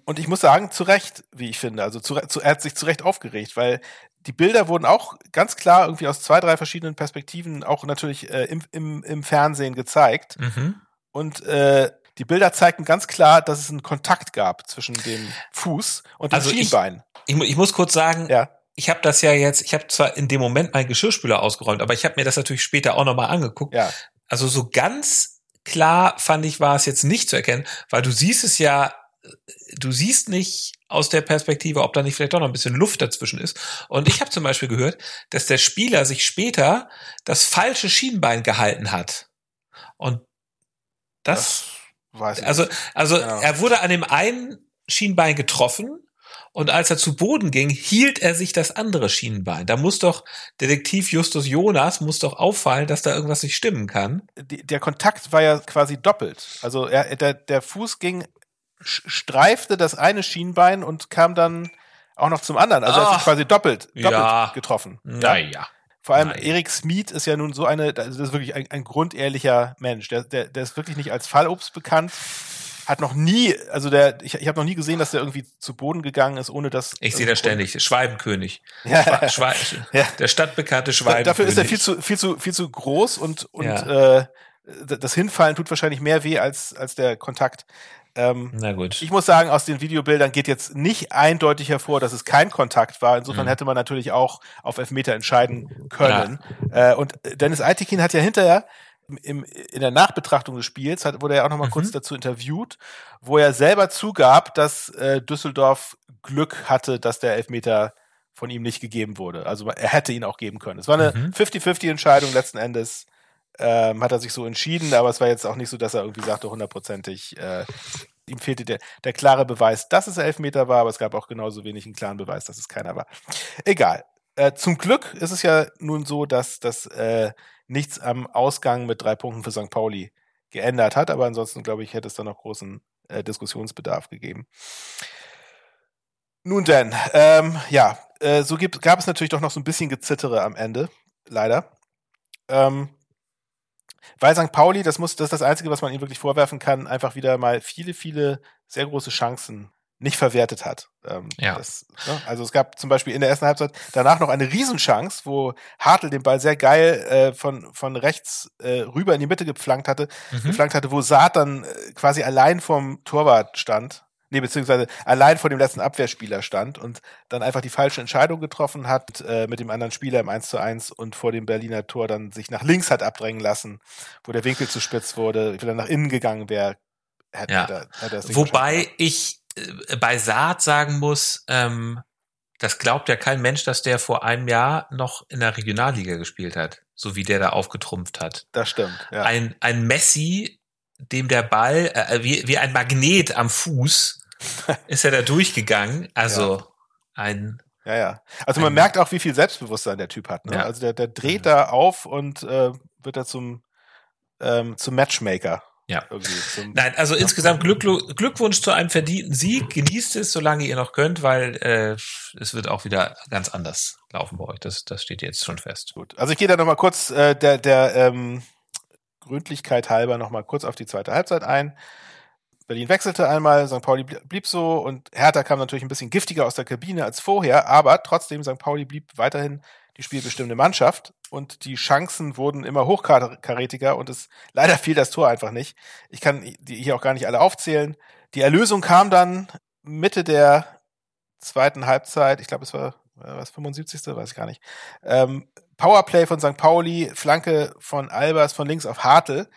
Und ich muss sagen, zu Recht, wie ich finde. Also zu, zu, er hat sich zu Recht aufgeregt, weil die Bilder wurden auch ganz klar irgendwie aus zwei, drei verschiedenen Perspektiven auch natürlich äh, im, im, im Fernsehen gezeigt. Mhm. Und äh, die Bilder zeigten ganz klar, dass es einen Kontakt gab zwischen dem Fuß und dem also Schienbein. Ich, ich, ich, muss kurz sagen, ja ich habe das ja jetzt, ich habe zwar in dem Moment meinen Geschirrspüler ausgeräumt, aber ich habe mir das natürlich später auch nochmal angeguckt. Ja. Also so ganz klar, fand ich, war es jetzt nicht zu erkennen, weil du siehst es ja, du siehst nicht aus der Perspektive, ob da nicht vielleicht doch noch ein bisschen Luft dazwischen ist. Und ich habe zum Beispiel gehört, dass der Spieler sich später das falsche Schienbein gehalten hat. Und das, das weiß ich also, also ja. er wurde an dem einen Schienbein getroffen und als er zu Boden ging, hielt er sich das andere Schienbein. Da muss doch Detektiv Justus Jonas muss doch auffallen, dass da irgendwas nicht stimmen kann. Der Kontakt war ja quasi doppelt. Also er, der, der Fuß ging, streifte das eine Schienbein und kam dann auch noch zum anderen. Also er hat sich quasi doppelt, doppelt ja. getroffen. Naja. Vor allem Nein. Erik Smith ist ja nun so eine, das ist wirklich ein, ein grundehrlicher Mensch. Der, der, der ist wirklich nicht als Fallobst bekannt hat noch nie, also der, ich, ich habe noch nie gesehen, dass der irgendwie zu Boden gegangen ist, ohne dass. Ich sehe das ständig, Schweibenkönig. Ja. Schwe ja. Der stadtbekannte Schweibenkönig. Dafür ist er viel zu, viel zu, viel zu groß und, und ja. äh, das Hinfallen tut wahrscheinlich mehr weh als, als der Kontakt. Ähm, Na gut. Ich muss sagen, aus den Videobildern geht jetzt nicht eindeutig hervor, dass es kein Kontakt war. Insofern mhm. hätte man natürlich auch auf Elfmeter entscheiden können. Ja. Äh, und Dennis Eitekin hat ja hinterher im, in der Nachbetrachtung des Spiels hat, wurde er auch noch mal mhm. kurz dazu interviewt, wo er selber zugab, dass äh, Düsseldorf Glück hatte, dass der Elfmeter von ihm nicht gegeben wurde. Also er hätte ihn auch geben können. Es war eine 50-50 mhm. Entscheidung letzten Endes. Ähm, hat er sich so entschieden, aber es war jetzt auch nicht so, dass er irgendwie sagte, hundertprozentig, äh, ihm fehlte der, der klare Beweis, dass es Elfmeter war, aber es gab auch genauso wenig einen klaren Beweis, dass es keiner war. Egal. Äh, zum Glück ist es ja nun so, dass das äh, nichts am Ausgang mit drei Punkten für St. Pauli geändert hat. Aber ansonsten, glaube ich, hätte es da noch großen äh, Diskussionsbedarf gegeben. Nun denn, ähm, ja, äh, so gibt, gab es natürlich doch noch so ein bisschen Gezittere am Ende, leider. Ähm, weil St. Pauli, das muss, das ist das Einzige, was man ihm wirklich vorwerfen kann, einfach wieder mal viele, viele sehr große Chancen nicht verwertet hat. Ähm, ja. Das, ne? Also es gab zum Beispiel in der ersten Halbzeit danach noch eine Riesenchance, wo Hartl den Ball sehr geil äh, von, von rechts äh, rüber in die Mitte gepflankt hatte, mhm. gepflankt hatte, wo Saat dann äh, quasi allein vom Torwart stand. Nee, beziehungsweise allein vor dem letzten Abwehrspieler stand und dann einfach die falsche Entscheidung getroffen hat äh, mit dem anderen Spieler im 1 zu 1 und vor dem Berliner Tor dann sich nach links hat abdrängen lassen, wo der Winkel zu spitz wurde, wieder nach innen gegangen wäre. Ja. Hätte, hätte Wobei ich bei Saat sagen muss, ähm, das glaubt ja kein Mensch, dass der vor einem Jahr noch in der Regionalliga gespielt hat, so wie der da aufgetrumpft hat. Das stimmt. Ja. Ein, ein Messi, dem der Ball äh, wie, wie ein Magnet am Fuß ist er da durchgegangen. Also ja. ein ja, ja. Also man merkt auch, wie viel Selbstbewusstsein der Typ hat. Ne? Ja. Also der, der dreht da auf und äh, wird da zum, ähm, zum Matchmaker. Ja. Nein, also ja. insgesamt Glück, Glückwunsch zu einem verdienten Sieg. Genießt es, solange ihr noch könnt, weil äh, es wird auch wieder ganz anders laufen bei euch. Das, das steht jetzt schon fest. Gut. Also ich gehe da nochmal kurz äh, der, der ähm, Gründlichkeit halber nochmal kurz auf die zweite Halbzeit ein. Berlin wechselte einmal, St. Pauli blieb so und Hertha kam natürlich ein bisschen giftiger aus der Kabine als vorher, aber trotzdem St. Pauli blieb weiterhin die spielbestimmende Mannschaft und die Chancen wurden immer hochkarätiger und es leider fiel das Tor einfach nicht. Ich kann die hier auch gar nicht alle aufzählen. Die Erlösung kam dann Mitte der zweiten Halbzeit, ich glaube es war was 75. weiß ich gar nicht. Ähm, Powerplay von St. Pauli, Flanke von Albers von links auf Hartl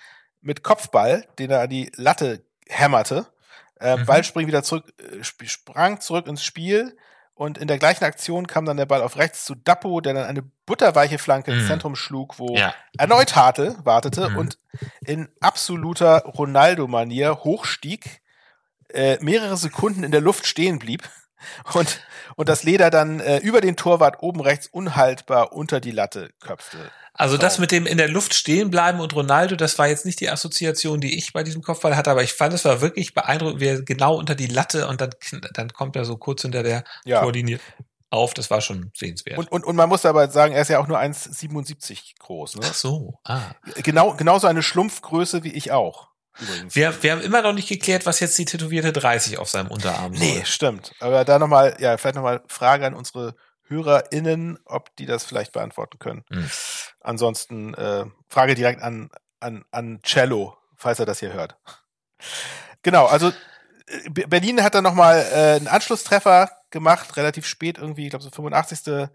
mit Kopfball, den er an die Latte hämmerte. Äh, mhm. Ball springt wieder zurück, äh, sprang zurück ins Spiel und in der gleichen Aktion kam dann der Ball auf rechts zu Dappo, der dann eine butterweiche Flanke ins mhm. Zentrum schlug, wo ja. erneut Hartl wartete mhm. und in absoluter Ronaldo-Manier hochstieg, äh, mehrere Sekunden in der Luft stehen blieb und, und das Leder dann äh, über den Torwart oben rechts unhaltbar unter die Latte köpfte. Also das mit dem in der Luft stehen bleiben und Ronaldo, das war jetzt nicht die Assoziation, die ich bei diesem Kopfball hatte, aber ich fand, es war wirklich beeindruckend, wie er genau unter die Latte und dann, dann kommt er so kurz hinter der ja. Torlinie auf. Das war schon sehenswert. Und, und, und man muss aber sagen, er ist ja auch nur 1,77 groß. Ne? Ach so, ah. Genau, genauso eine Schlumpfgröße wie ich auch. Übrigens. Wir, wir haben immer noch nicht geklärt, was jetzt die tätowierte 30 auf seinem Unterarm soll. Nee, stimmt. Aber da nochmal, ja, vielleicht nochmal Frage an unsere HörerInnen, ob die das vielleicht beantworten können. Mhm. Ansonsten äh, Frage direkt an, an, an Cello, falls er das hier hört. Genau, also äh, Berlin hat dann nochmal äh, einen Anschlusstreffer gemacht, relativ spät irgendwie, ich glaube so 85.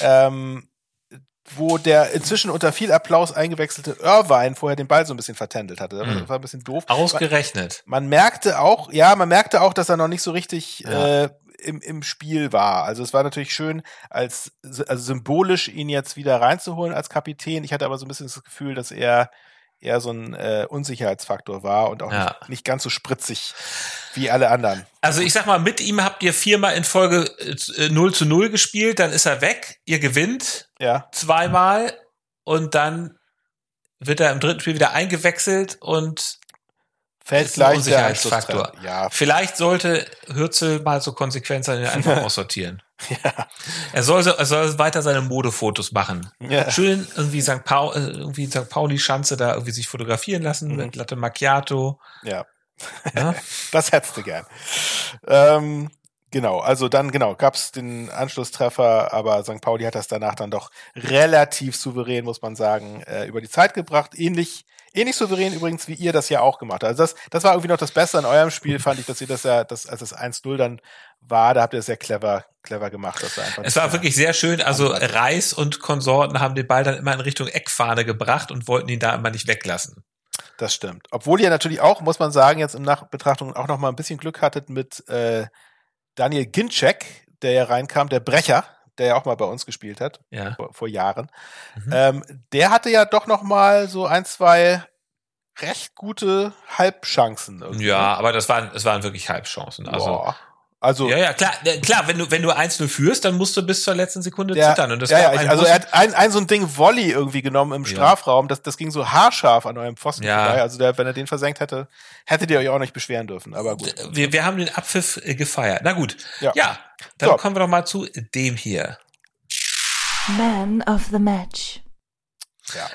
Ähm, wo der inzwischen unter viel Applaus eingewechselte Irvine vorher den Ball so ein bisschen vertändelt hatte. Das Mhm. war ein bisschen doof. Ausgerechnet. Man merkte auch, ja, man merkte auch, dass er noch nicht so richtig Ja. äh, im, im Spiel war. Also es war natürlich schön, als also symbolisch ihn jetzt wieder reinzuholen als Kapitän. Ich hatte aber so ein bisschen das Gefühl, dass er eher so ein äh, Unsicherheitsfaktor war und auch Ja. nicht, nicht ganz so spritzig wie alle anderen. Also ich sag mal, mit ihm habt ihr viermal in Folge äh, 0 zu 0 gespielt, dann ist er weg, ihr gewinnt Ja, zweimal und dann wird er im dritten Spiel wieder eingewechselt und fällt gleich der. Ja, vielleicht sollte Hürzel mal so konsequent sein und ihn einfach aussortieren. ja, Er soll, so, er soll weiter seine Modefotos machen. ja. Schön irgendwie St. Paul, äh, irgendwie St. Pauli-Schanze da irgendwie sich fotografieren lassen Mhm. mit Latte Macchiato. ja. Ja? Das hättest du gern. Ähm, genau, also dann, genau, gab's den Anschlusstreffer, aber St. Pauli hat das danach dann doch relativ souverän, muss man sagen, äh, über die Zeit gebracht. Ähnlich, ähnlich souverän übrigens, wie ihr das ja auch gemacht habt. Also das, das war irgendwie noch das Beste an eurem Spiel, fand ich, dass ihr das ja, das, als das 1-0 dann war, da habt ihr das sehr clever, clever gemacht. Dass ihr einfach Es war mehr- wirklich sehr schön. Also. Reis und Konsorten haben den Ball dann immer in Richtung Eckfahne gebracht und wollten ihn da immer nicht weglassen. Das stimmt. Obwohl ihr natürlich auch, muss man sagen, jetzt in Nachbetrachtung auch noch mal ein bisschen Glück hattet mit äh, Daniel Ginczek, der ja reinkam, der Brecher, der ja auch mal bei uns gespielt hat Ja. vor, vor Jahren. Mhm. Ähm, der hatte ja doch noch mal so ein, zwei recht gute Halbchancen. irgendwie. Ja, aber das waren, es waren wirklich Halbchancen. Also, Boah. Also ja, ja, klar, äh, klar, wenn du, wenn du 1-0 führst, dann musst du bis zur letzten Sekunde der, zittern. Und das ja, ja, also er hat ein, ein so ein Ding Volley irgendwie genommen im Ja. Strafraum, das, das ging so haarscharf an eurem Pfosten Ja. vorbei. Also der, wenn er den versenkt hätte, hättet ihr euch auch nicht beschweren dürfen. Aber gut. wir, wir haben den Abpfiff äh, gefeiert. Na gut. Ja. Ja, dann So. kommen wir doch mal zu dem hier. Man of the Match.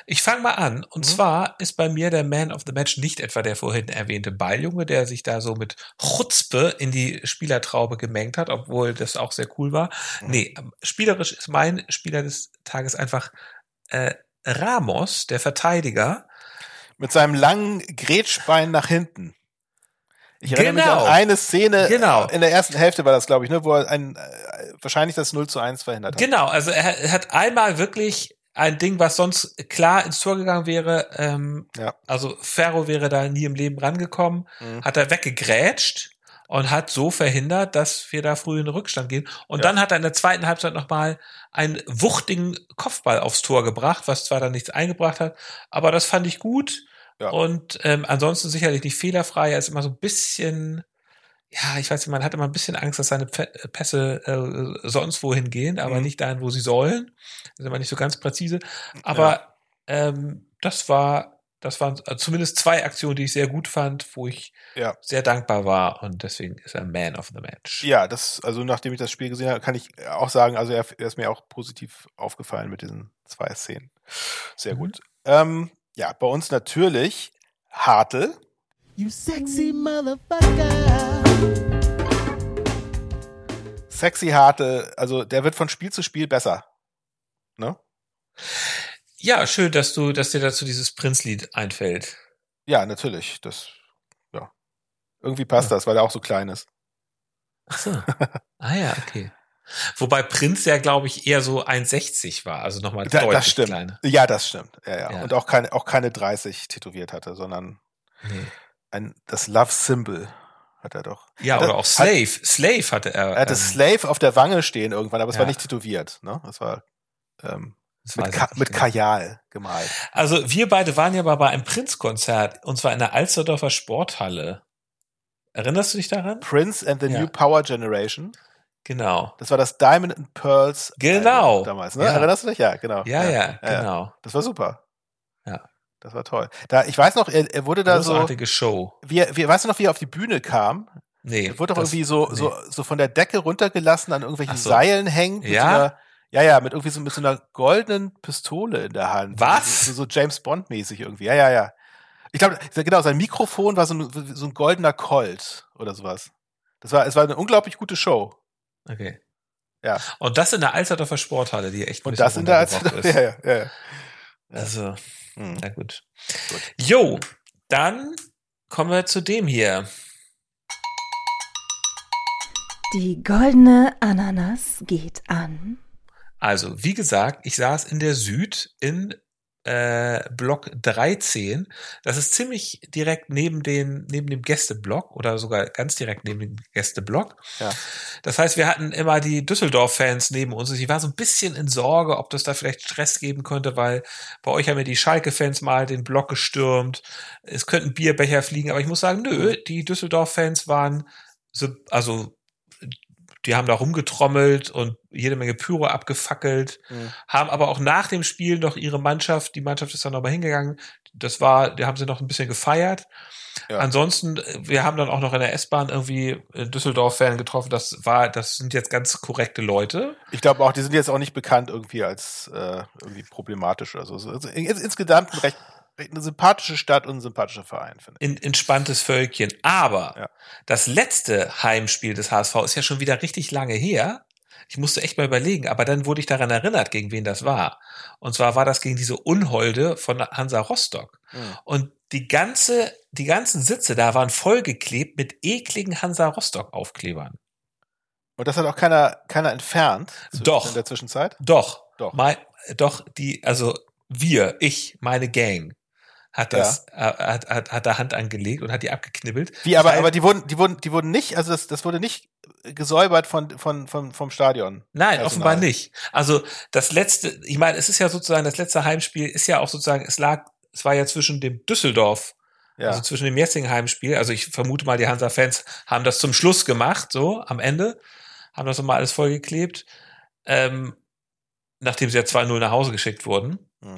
Ich fange mal an. Und Mhm. zwar ist bei mir der Man of the Match nicht etwa der vorhin erwähnte Balljunge, der sich da so mit Chutzpe in die Spielertraube gemengt hat, obwohl das auch sehr cool war. Mhm. Nee, ähm, spielerisch ist mein Spieler des Tages einfach äh, Ramos, der Verteidiger. mit seinem langen Grätschbein nach hinten. Ich erinnere mich Genau. an eine Szene, Genau. in der ersten Hälfte war das, glaube ich, ne, wo er ein, äh, wahrscheinlich das 0 zu 1 verhindert hat. Genau, also er hat einmal wirklich ein Ding, was sonst klar ins Tor gegangen wäre. Ähm, Ja. Also Ferro wäre da nie im Leben rangekommen. Mhm. hat er weggegrätscht und hat so verhindert, dass wir da früh in den Rückstand gehen. Und Ja. dann hat er in der zweiten Halbzeit nochmal einen wuchtigen Kopfball aufs Tor gebracht, was zwar dann nichts eingebracht hat, aber das fand ich gut. Ja. Und ähm, ansonsten sicherlich nicht fehlerfrei. Er ist immer so ein bisschen, ja, ich weiß nicht, man hat immer ein bisschen Angst, dass seine Pä- Pässe äh, sonst wohin gehen, aber Mhm. nicht dahin, wo sie sollen. Das ist immer nicht so ganz präzise. Aber ähm, das war, das waren zumindest zwei Aktionen, die ich sehr gut fand, wo ich Ja. sehr dankbar war und deswegen ist er Man of the Match. Ja, das, also nachdem ich das Spiel gesehen habe, kann ich auch sagen, also er, er ist mir auch positiv aufgefallen mit diesen zwei Szenen. Sehr Mhm. gut. Ähm, ja, bei uns natürlich Hartl. You sexy motherfucker. Sexy Hartl, also der wird von Spiel zu Spiel besser. Ne? Ja, schön, dass du, dass dir dazu dieses Prinzlied einfällt. Ja, natürlich. Das, ja. Irgendwie passt das, weil er auch so klein ist. Ach so. ah ja, okay. Wobei Prinz ja, glaube ich, eher so 1,60 war, also nochmal Da, deutlich das stimmt. kleiner. Ja, das stimmt. Ja, ja, Ja. Und auch keine, auch keine 30 tätowiert hatte, sondern Nee. Ein, das Love Symbol hat er doch. Ja, Hat- oder auch Slave. Slave hatte er. Er hatte ähm, Slave auf der Wange stehen irgendwann, aber es war ja. nicht tätowiert. Ne? Das war ähm, das mit, Ka mit genau. Kajal gemalt. Also wir beide waren ja mal bei einem Prinz-Konzert und zwar in der Alsterdorfer Sporthalle. Erinnerst du dich daran? Prince and the Ja. New Power Generation. Genau. Das war das Diamond and Pearls Genau. Damals. Ne? Ja. Erinnerst du dich? Ja, genau. Ja, ja, genau. Das war super. Das war toll. Da, ich weiß noch, er, er wurde da so, Großartige Show. wie, wie, weißt du noch, wie er auf die Bühne kam? Nee. Er wurde doch irgendwie so, nee. so, so von der Decke runtergelassen, an irgendwelchen so. Seilen hängen. Ja? So einer, ja, ja, mit irgendwie so, mit so einer goldenen Pistole in der Hand. Was? So, so James Bond mäßig irgendwie. Ja, ja, ja. Ich glaube, genau, sein Mikrofon war so ein, so ein goldener Colt oder sowas. Das war, es war eine unglaublich gute Show. Okay. Ja. Und das in der Alsterdorfer Sporthalle, die echt ein Und das in der, ja, ja, ja, ja. Also, Hm. na gut. Gut. Jo, dann kommen wir zu dem hier. Die goldene Ananas geht an. Also, wie gesagt, ich saß in der Süd in äh, Block 13. Das ist ziemlich direkt neben den neben dem Gästeblock oder sogar ganz direkt neben dem Gästeblock. Ja. Das heißt, wir hatten immer die Düsseldorf-Fans neben uns. Ich war so ein bisschen in Sorge, ob das da vielleicht Stress geben könnte, weil bei euch haben ja die Schalke-Fans mal den Block gestürmt. Es könnten Bierbecher fliegen, aber ich muss sagen, nö, die Düsseldorf-Fans waren so, also die haben da rumgetrommelt und jede Menge Pyro abgefackelt, Mhm. haben aber auch nach dem Spiel noch ihre Mannschaft, die Mannschaft ist dann nochmal hingegangen, das war, die haben sie noch ein bisschen gefeiert. Ja. Ansonsten, äh, wir haben dann auch noch in der S-Bahn irgendwie äh, Düsseldorf-Fan getroffen, das war, das sind jetzt ganz korrekte Leute. Ich glaube auch, die sind jetzt auch nicht bekannt irgendwie als äh, irgendwie problematisch oder so. Also ins, insgesamt ein recht eine sympathische Stadt und ein sympathischer Verein, finde ich. in, entspanntes Völkchen. Aber Ja. das letzte Heimspiel des HSV ist ja schon wieder richtig lange her. Ich musste echt mal überlegen, aber dann wurde ich daran erinnert, gegen wen das war. Und zwar war das gegen diese Unholde von Hansa Rostock. Mhm. Und die ganze, die ganzen Sitze da waren vollgeklebt mit ekligen Hansa Rostock Aufklebern. Und das hat auch keiner, keiner entfernt Doch. in der Zwischenzeit. Doch, Doch. Mein, doch, die, also wir, ich, meine Gang, hat das, äh, hat, hat, hat da Hand angelegt und hat die abgeknibbelt. Wie, aber, Teil- aber die wurden, die wurden, die wurden nicht, also das, das wurde nicht gesäubert von, von, von, vom Stadion. Nein, Personal. offenbar nicht. Also das letzte, ich meine, es ist ja sozusagen, das letzte Heimspiel ist ja auch sozusagen, es lag, es war ja zwischen dem Düsseldorf, Ja. also zwischen dem jetzigen Heimspiel, also ich vermute mal, die Hansa-Fans haben das zum Schluss gemacht, so am Ende, haben das nochmal alles vollgeklebt, ähm, nachdem sie ja 2-0 nach Hause geschickt wurden. Mhm.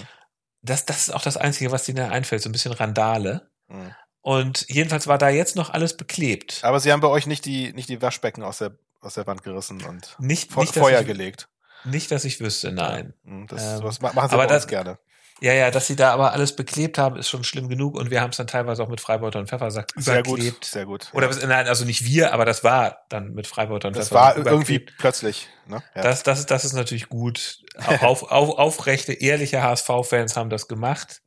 Das, das ist auch das Einzige, was denen einfällt, so ein bisschen Randale. Mhm. Und jedenfalls war da jetzt noch alles beklebt. Aber sie haben bei euch nicht die, nicht die Waschbecken aus der, aus der Wand gerissen und Nicht, Fe nicht, Feuer ich, gelegt. nicht, dass ich wüsste, nein. Mhm, Das, Ähm, machen sie aber das- gerne. Ja, ja, dass sie da aber alles beklebt haben, ist schon schlimm genug und wir haben es dann teilweise auch mit Freibeuter und Pfeffersack Sehr gut, überklebt. sehr gut. Oder ja. nein, also nicht wir, aber das war dann mit Freibeuter und das Pfeffersack war irgendwie überklebt. plötzlich. Ne? Ja. Das, das, ist- das ist natürlich gut. Auf, auf, aufrechte, ehrliche HSV-Fans haben das gemacht.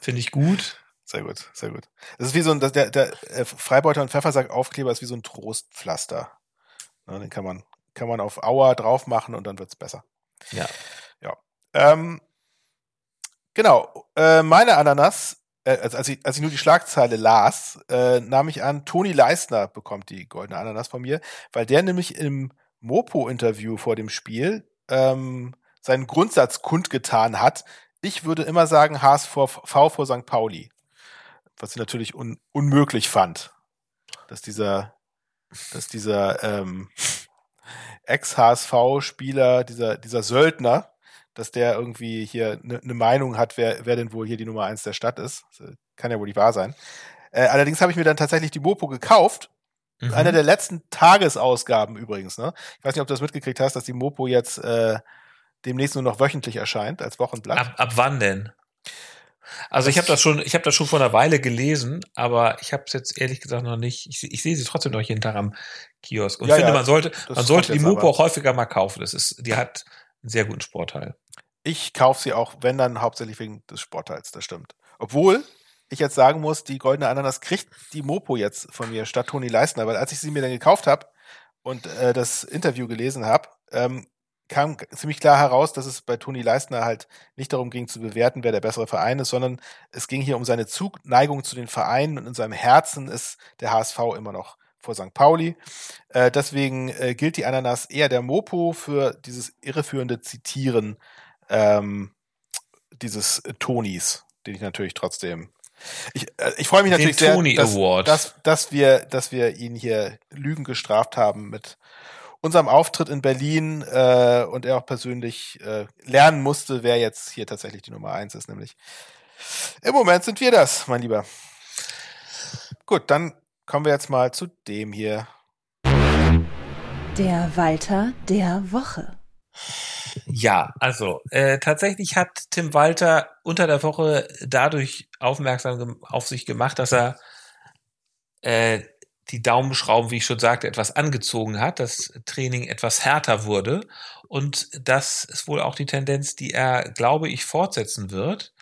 Finde ich gut. Sehr gut, sehr gut. Das ist wie so ein, das- der, der äh, Freibeuter und Pfeffersack-Aufkleber ist wie so ein Trostpflaster. Ne, den kann man, kann man auf Auer drauf machen und dann wird's besser. Ja. Ja. Ähm, genau. Äh, meine Ananas, äh, als, als, ich, als ich nur die Schlagzeile las, äh, nahm ich an, Toni Leistner bekommt die goldene Ananas von mir, weil der nämlich im Mopo-Interview vor dem Spiel ähm, seinen Grundsatz kundgetan hat. Ich würde immer sagen HSV vor St. Pauli. Was ich natürlich un unmöglich fand. Dass dieser, dass dieser ähm, Ex-HSV-Spieler, dieser, dieser Söldner, dass der irgendwie hier eine ne Meinung hat, wer, wer denn wohl hier die Nummer eins der Stadt ist. Das äh, kann ja wohl nicht wahr sein. Äh, allerdings habe ich mir dann tatsächlich die Mopo gekauft. Mhm. Einer der letzten Tagesausgaben übrigens. Ne? Ich weiß nicht, ob du das mitgekriegt hast, dass die Mopo jetzt äh, demnächst nur noch wöchentlich erscheint als Wochenblatt. ab, ab wann denn? Also ich habe das schon, ich habe das schon vor einer Weile gelesen, aber ich habe es jetzt ehrlich gesagt noch nicht. Ich, ich sehe sie trotzdem noch jeden Tag am Kiosk und Ja, finde, ja, man sollte, man sollte die Mopo aber. auch häufiger mal kaufen. Das ist, die hat einen sehr guten Sportteil. Ich kaufe sie auch, wenn dann hauptsächlich wegen des Sportteils, das stimmt. Obwohl ich jetzt sagen muss, die goldene Ananas kriegt die Mopo jetzt von mir statt Toni Leistner, weil als ich sie mir dann gekauft habe und äh, das Interview gelesen habe, ähm, kam ziemlich klar heraus, dass es bei Toni Leistner halt nicht darum ging zu bewerten, wer der bessere Verein ist, sondern es ging hier um seine Zugneigung zu den Vereinen und in seinem Herzen ist der HSV immer noch vor St. Pauli. Äh, deswegen äh, gilt die Ananas eher der Mopo für dieses irreführende Zitieren ähm, dieses äh, Tonis, den ich natürlich trotzdem. Ich, äh, ich freue mich Den natürlich sehr, Tony dass, Award. Dass, dass, wir, dass wir ihn hier Lügen gestraft haben mit unserem Auftritt in Berlin äh, und er auch persönlich äh, lernen musste, wer jetzt hier tatsächlich die Nummer eins ist, nämlich im Moment sind wir das, mein Lieber. Gut, dann kommen wir jetzt mal zu dem hier. Der Walter der Woche. Ja, also äh, tatsächlich hat Tim Walter unter der Woche dadurch aufmerksam auf sich gemacht, dass er äh, die Daumenschrauben, wie ich schon sagte, etwas angezogen hat, das Training etwas härter wurde und das ist wohl auch die Tendenz, die er, glaube ich, fortsetzen wird.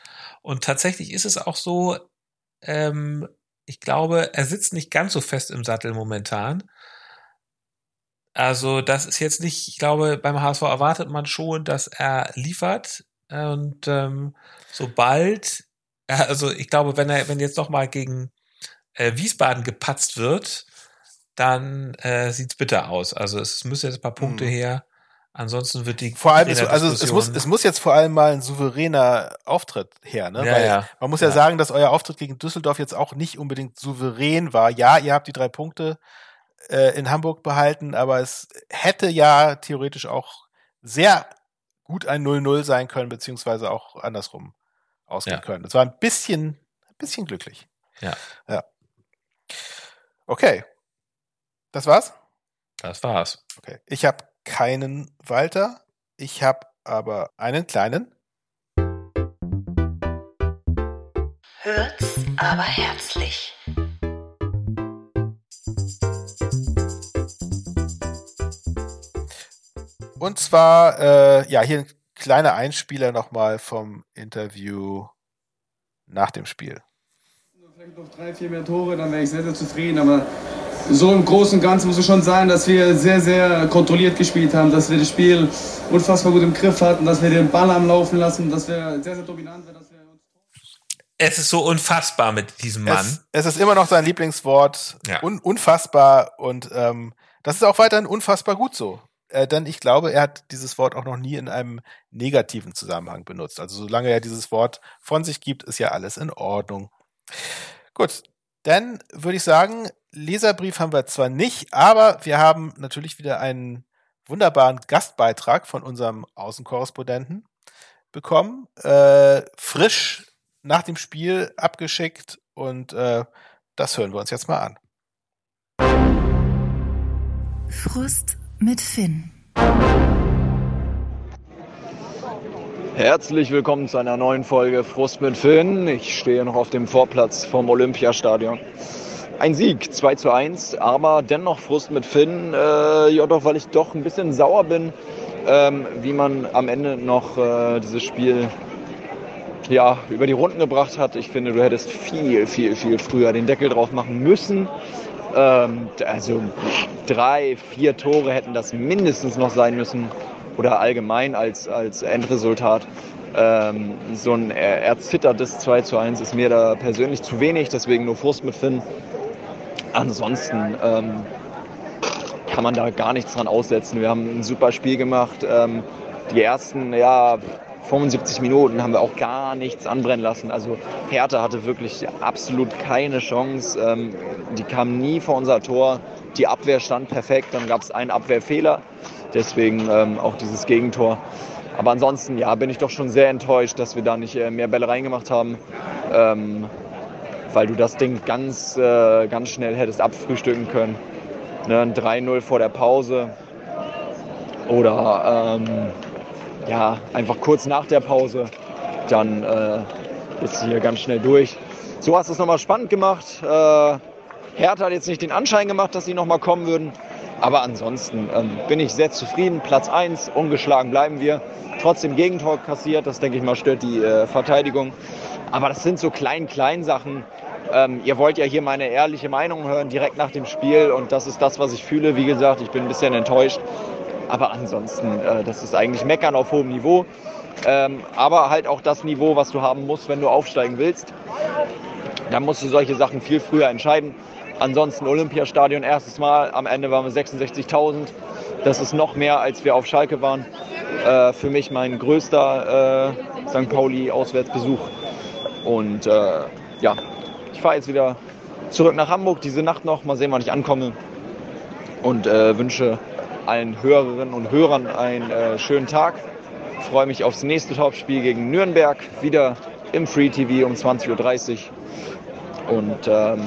Und tatsächlich ist es auch so, ähm, ich glaube, er sitzt nicht ganz so fest im Sattel momentan. Also das ist jetzt nicht, ich glaube, beim HSV erwartet man schon, dass er liefert. Und ähm, sobald, äh, also ich glaube, wenn er, wenn jetzt noch mal gegen äh, Wiesbaden gepatzt wird, dann äh, sieht's bitter aus. Also es müssen jetzt ein paar Punkte Mhm. her. Ansonsten wird die Vor allem, es, also es muss, es muss jetzt vor allem mal ein souveräner Auftritt her, ne? Ja, Weil ja. man muss ja, Ja. sagen, dass euer Auftritt gegen Düsseldorf jetzt auch nicht unbedingt souverän war. Ja, ihr habt die drei Punkte äh, in Hamburg behalten, aber es hätte ja theoretisch auch sehr gut ein 0-0 sein können, beziehungsweise auch andersrum ausgehen können. Es war ein bisschen, ein bisschen glücklich. Ja. Ja. Okay. Das war's? Das war's. Okay. Ich habe keinen Walter. Ich habe aber einen kleinen. Hört's aber herzlich. Und zwar, äh, ja, hier ein kleiner Einspieler nochmal vom Interview nach dem Spiel. Vielleicht noch drei, vier mehr Tore, dann wäre ich sehr, sehr zufrieden. Aber so im Großen und Ganzen muss es schon sagen, dass wir sehr, sehr kontrolliert gespielt haben, dass wir das Spiel unfassbar gut im Griff hatten, dass wir den Ball am Laufen lassen, dass wir sehr, sehr dominant waren, dass wir uns Es ist so unfassbar mit diesem Mann. Es, es ist immer noch sein Lieblingswort. Ja. Un, unfassbar. Und ähm, das ist auch weiterhin unfassbar gut so. Äh, denn ich glaube, er hat dieses Wort auch noch nie in einem negativen Zusammenhang benutzt. Also solange er dieses Wort von sich gibt, ist ja alles in Ordnung. Gut, dann würde ich sagen, Leserbrief haben wir zwar nicht, aber wir haben natürlich wieder einen wunderbaren Gastbeitrag von unserem Außenkorrespondenten bekommen. Äh, frisch nach dem Spiel abgeschickt und äh, das hören wir uns jetzt mal an. Frust mit Finn. Herzlich willkommen zu einer neuen Folge Frust mit Finn. Ich stehe noch auf dem Vorplatz vom Olympiastadion. Ein Sieg, 2 zu 1, aber dennoch Frust mit Finn. Äh, ja, doch, weil ich doch ein bisschen sauer bin, ähm, wie man am Ende noch äh, dieses Spiel ja, über die Runden gebracht hat. Ich finde, du hättest viel, viel, viel früher den Deckel drauf machen müssen. Ähm, also drei, vier Tore hätten das mindestens noch sein müssen oder allgemein als, als Endresultat. Ähm, so ein er- erzittertes 2 zu 1 ist mir da persönlich zu wenig, deswegen nur Frust mit Finn. Ansonsten ähm, kann man da gar nichts dran aussetzen. Wir haben ein super Spiel gemacht. Ähm, die ersten ja, 75 Minuten haben wir auch gar nichts anbrennen lassen. Also Hertha hatte wirklich absolut keine Chance. Ähm, die kamen nie vor unser Tor. Die Abwehr stand perfekt. Dann gab es einen Abwehrfehler. Deswegen ähm, auch dieses Gegentor. Aber ansonsten ja, bin ich doch schon sehr enttäuscht, dass wir da nicht äh, mehr Bälle reingemacht haben. Ähm, weil du das Ding ganz, äh, ganz schnell hättest abfrühstücken können. Ne, ein 3-0 vor der Pause. Oder ähm, ja, einfach kurz nach der Pause. Dann äh, ist hier ganz schnell durch. So hast du es nochmal spannend gemacht. Äh, Hertha hat jetzt nicht den Anschein gemacht, dass sie nochmal kommen würden. Aber ansonsten ähm, bin ich sehr zufrieden. Platz 1, ungeschlagen bleiben wir. Trotzdem Gegentor kassiert, das denke ich mal stört die äh, Verteidigung. Aber das sind so klein, klein Sachen. Ähm, ihr wollt ja hier meine ehrliche Meinung hören, direkt nach dem Spiel. Und das ist das, was ich fühle. Wie gesagt, ich bin ein bisschen enttäuscht. Aber ansonsten, äh, das ist eigentlich Meckern auf hohem Niveau. Ähm, aber halt auch das Niveau, was du haben musst, wenn du aufsteigen willst. Da musst du solche Sachen viel früher entscheiden. Ansonsten Olympiastadion erstes Mal. Am Ende waren wir 66.000. Das ist noch mehr, als wir auf Schalke waren. Äh, für mich mein größter äh, St. Pauli-Auswärtsbesuch. Und äh, ja, ich fahre jetzt wieder zurück nach Hamburg diese Nacht noch. Mal sehen, wann ich ankomme. Und äh, wünsche allen Hörerinnen und Hörern einen äh, schönen Tag. Freue mich aufs nächste Topspiel gegen Nürnberg. Wieder im Free TV um 20.30 Uhr. Und ähm,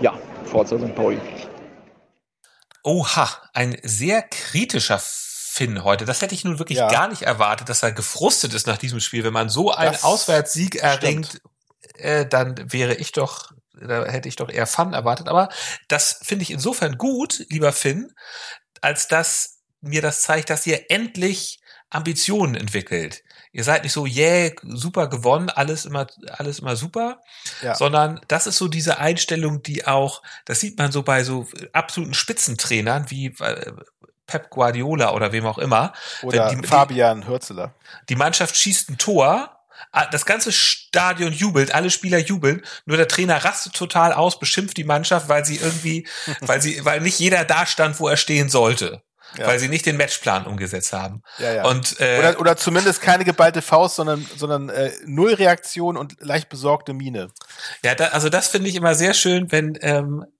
ja, Forza St. Pauli. Oha, ein sehr kritischer Finn heute. Das hätte ich nun wirklich Ja. gar nicht erwartet, dass er gefrustet ist nach diesem Spiel. Wenn man so einen Das Auswärtssieg erringt, äh, dann wäre ich doch, da hätte ich doch eher Fun erwartet. Aber das finde ich insofern gut, lieber Finn, als dass mir das zeigt, dass ihr endlich Ambitionen entwickelt. Ihr seid nicht so, yeah, super gewonnen, alles immer, alles immer super, Ja. sondern das ist so diese Einstellung, die auch, das sieht man so bei so absoluten Spitzentrainern wie äh, Pep Guardiola oder wem auch immer. Oder die- Fabian Hürzeler. Die Mannschaft schießt ein Tor, das ganze Stadion jubelt, alle Spieler jubeln, nur der Trainer rastet total aus, beschimpft die Mannschaft, weil sie irgendwie, weil sie, weil nicht jeder da stand, wo er stehen sollte. Ja. Weil sie nicht den Matchplan umgesetzt haben. Ja, ja. Und äh, Oder, oder zumindest keine geballte Faust, sondern, sondern äh, null Reaktion und leicht besorgte Miene. Ja, da, also das finde ich immer sehr schön, wenn ähm, wenn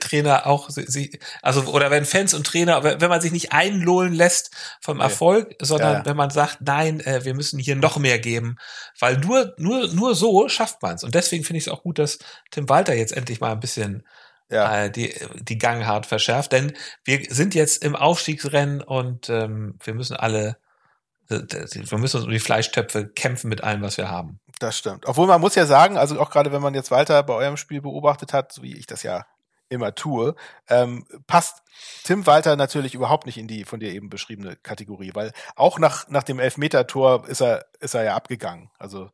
Trainer auch sie- also oder wenn Fans und Trainer, wenn man sich nicht einlullen lässt vom. Erfolg, sondern Ja, ja. wenn man sagt, nein, äh, wir müssen hier noch mehr geben, weil nur nur nur so schafft man es. Und deswegen finde ich es auch gut, dass Tim Walter jetzt endlich mal ein bisschen Ja. äh, die die Gangart verschärft, denn wir sind jetzt im Aufstiegsrennen und ähm, wir müssen alle äh, wir müssen uns um die Fleischtöpfe kämpfen mit allem, was wir haben. Das stimmt. Obwohl man muss ja sagen, also auch gerade wenn man jetzt weiter bei eurem Spiel beobachtet hat, so wie ich das ja immer tue, ähm, passt Tim Walter natürlich überhaupt nicht in die von dir eben beschriebene Kategorie, weil auch nach, nach dem Elfmeter-Tor ist er, ist er ja abgegangen. Also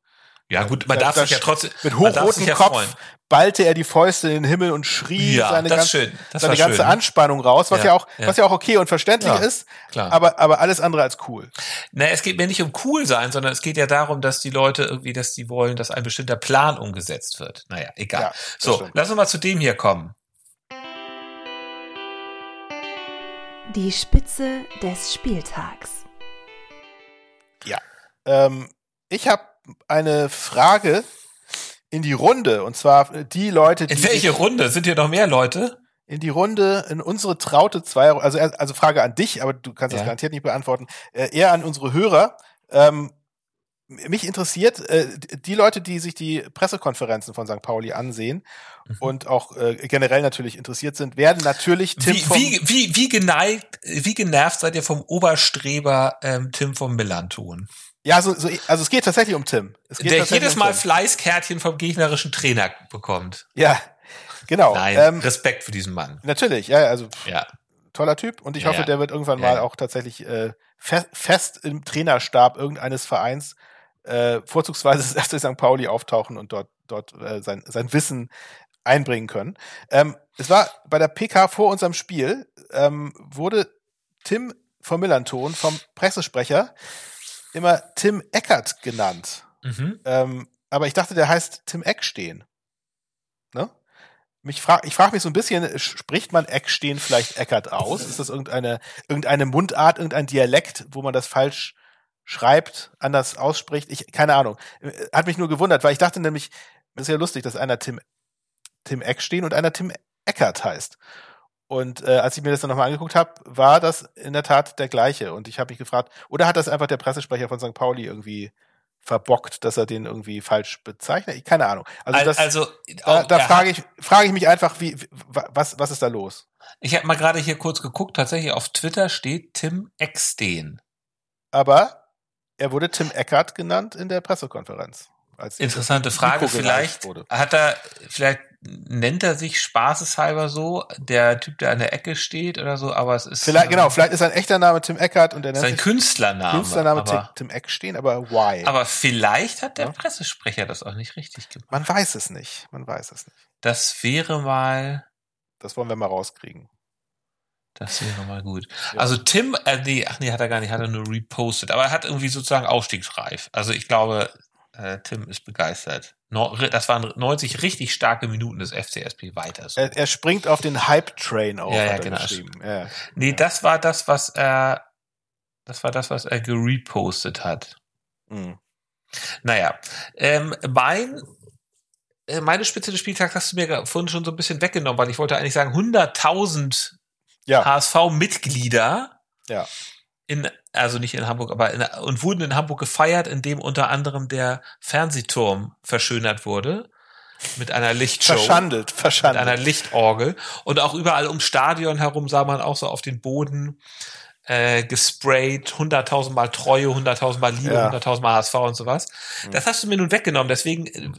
Ja, gut, man Da- darf da sich ja trotzdem mit hochrotem ja Kopf freuen. ballte er die Fäuste in den Himmel und schrie Ja, seine, ganz, seine ganze schön. Anspannung raus, was ja, Ja, auch, was ja auch okay und verständlich ist, klar. aber, aber alles andere als cool. Na, es geht mir nicht um cool sein, sondern es geht ja darum, dass die Leute irgendwie, dass die wollen, dass ein bestimmter Plan umgesetzt wird. Naja, egal. So, stimmt. lass uns mal zu dem hier kommen. Die Spitze des Spieltags. Ähm, ich habe eine Frage in die Runde und zwar die Leute, die In welche Runde? Sind hier noch mehr Leute? in die Runde in unsere traute zwei, also also Frage an dich, aber du kannst das Ja. garantiert nicht beantworten. Äh, eher an unsere Hörer. Ähm, mich interessiert äh, die Leute, die sich die Pressekonferenzen von St. Pauli ansehen Mhm. und auch äh, generell natürlich interessiert sind, werden natürlich Tim Wie, vom, wie, wie, wie geneigt, wie genervt seid ihr vom Oberstreber ähm, Tim vom Millanton? ja so, so also es geht tatsächlich um Tim. Es geht Der jedes um Mal Tim. Fleißkärtchen vom gegnerischen Trainer bekommt. ja genau Nein, ähm, Respekt für diesen Mann. natürlich ja also Ja. toller Typ und ich Ja, hoffe, der wird irgendwann Ja, mal auch tatsächlich äh, fe fest im Trainerstab irgendeines Vereins, äh, vorzugsweise des FC St. Pauli auftauchen und dort, dort äh, sein, sein Wissen einbringen können. Ähm, es war bei der PK vor unserem Spiel, ähm, wurde Tim vom Millanton vom Pressesprecher immer Tim Eckert genannt. Mhm. Ähm, aber ich dachte, der heißt Tim Eckstehen. Ne? Mich frag, ich frage mich so ein bisschen, spricht man Eckstehen vielleicht Eckert aus? Ist das irgendeine, irgendeine Mundart, irgendein Dialekt, wo man das falsch schreibt, anders ausspricht? Ich, keine Ahnung. Hat mich nur gewundert, weil ich dachte nämlich, das ist ja lustig, dass einer Tim, Tim Eckstehen und einer Tim Eckert heißt. Und äh, als ich mir das dann nochmal angeguckt habe, war das in der Tat der gleiche. Und ich habe mich gefragt, oder hat das einfach der Pressesprecher von St. Pauli irgendwie verbockt, dass er den irgendwie falsch bezeichnet? Ich, keine Ahnung. Also, das, also da, auch- da frage ich, frage ich mich einfach, wie- was, was ist da los? Ich habe mal gerade hier kurz geguckt, tatsächlich auf Twitter steht Tim Eckstein. Aber er wurde Tim Eckert genannt in der Pressekonferenz. Interessante Frage, vielleicht wurde. hat er, vielleicht nennt er sich spaßeshalber so, der Typ, der an der Ecke steht oder so, aber es ist Vielleicht, ähm, genau, vielleicht ist sein echter Name Tim Eckert und er nennt sein sich Künstlername. Künstlername aber, Tim, Tim Eckstehen, aber why? aber vielleicht hat der Ja. Pressesprecher das auch nicht richtig gemacht. man weiß es nicht. Man weiß es nicht. Das wäre mal, Das wollen wir mal rauskriegen. Das wäre mal gut. Ja. Also Tim, äh, nee, ach nee, hat er gar nicht, hat er nur repostet, aber er hat irgendwie sozusagen aufstiegsreif. Also ich glaube, äh, Tim ist begeistert. No, das waren 90 richtig starke Minuten des FCSP weiter. So. Er, er springt auf den Hype-Train auf, Ja, ja, genau. Ja. Nee, das war das, was er, das war das, was er gerepostet hat. Mhm. Naja, ähm, mein, äh, meine Spitze des Spieltags hast du mir vorhin schon so ein bisschen weggenommen, weil ich wollte eigentlich sagen, 100.000 Ja, HSV-Mitglieder ja. in, also nicht in Hamburg, aber in, und wurden in Hamburg gefeiert, indem unter anderem der Fernsehturm verschönert wurde mit einer Lichtshow. Verschandelt, mit verschandelt. einer Lichtorgel. Und auch überall ums Stadion herum sah man auch so auf den Boden äh, gesprayt, hunderttausendmal Treue, hunderttausendmal Liebe, Ja. hunderttausendmal HSV und sowas. Das hast du mir nun weggenommen. Deswegen äh,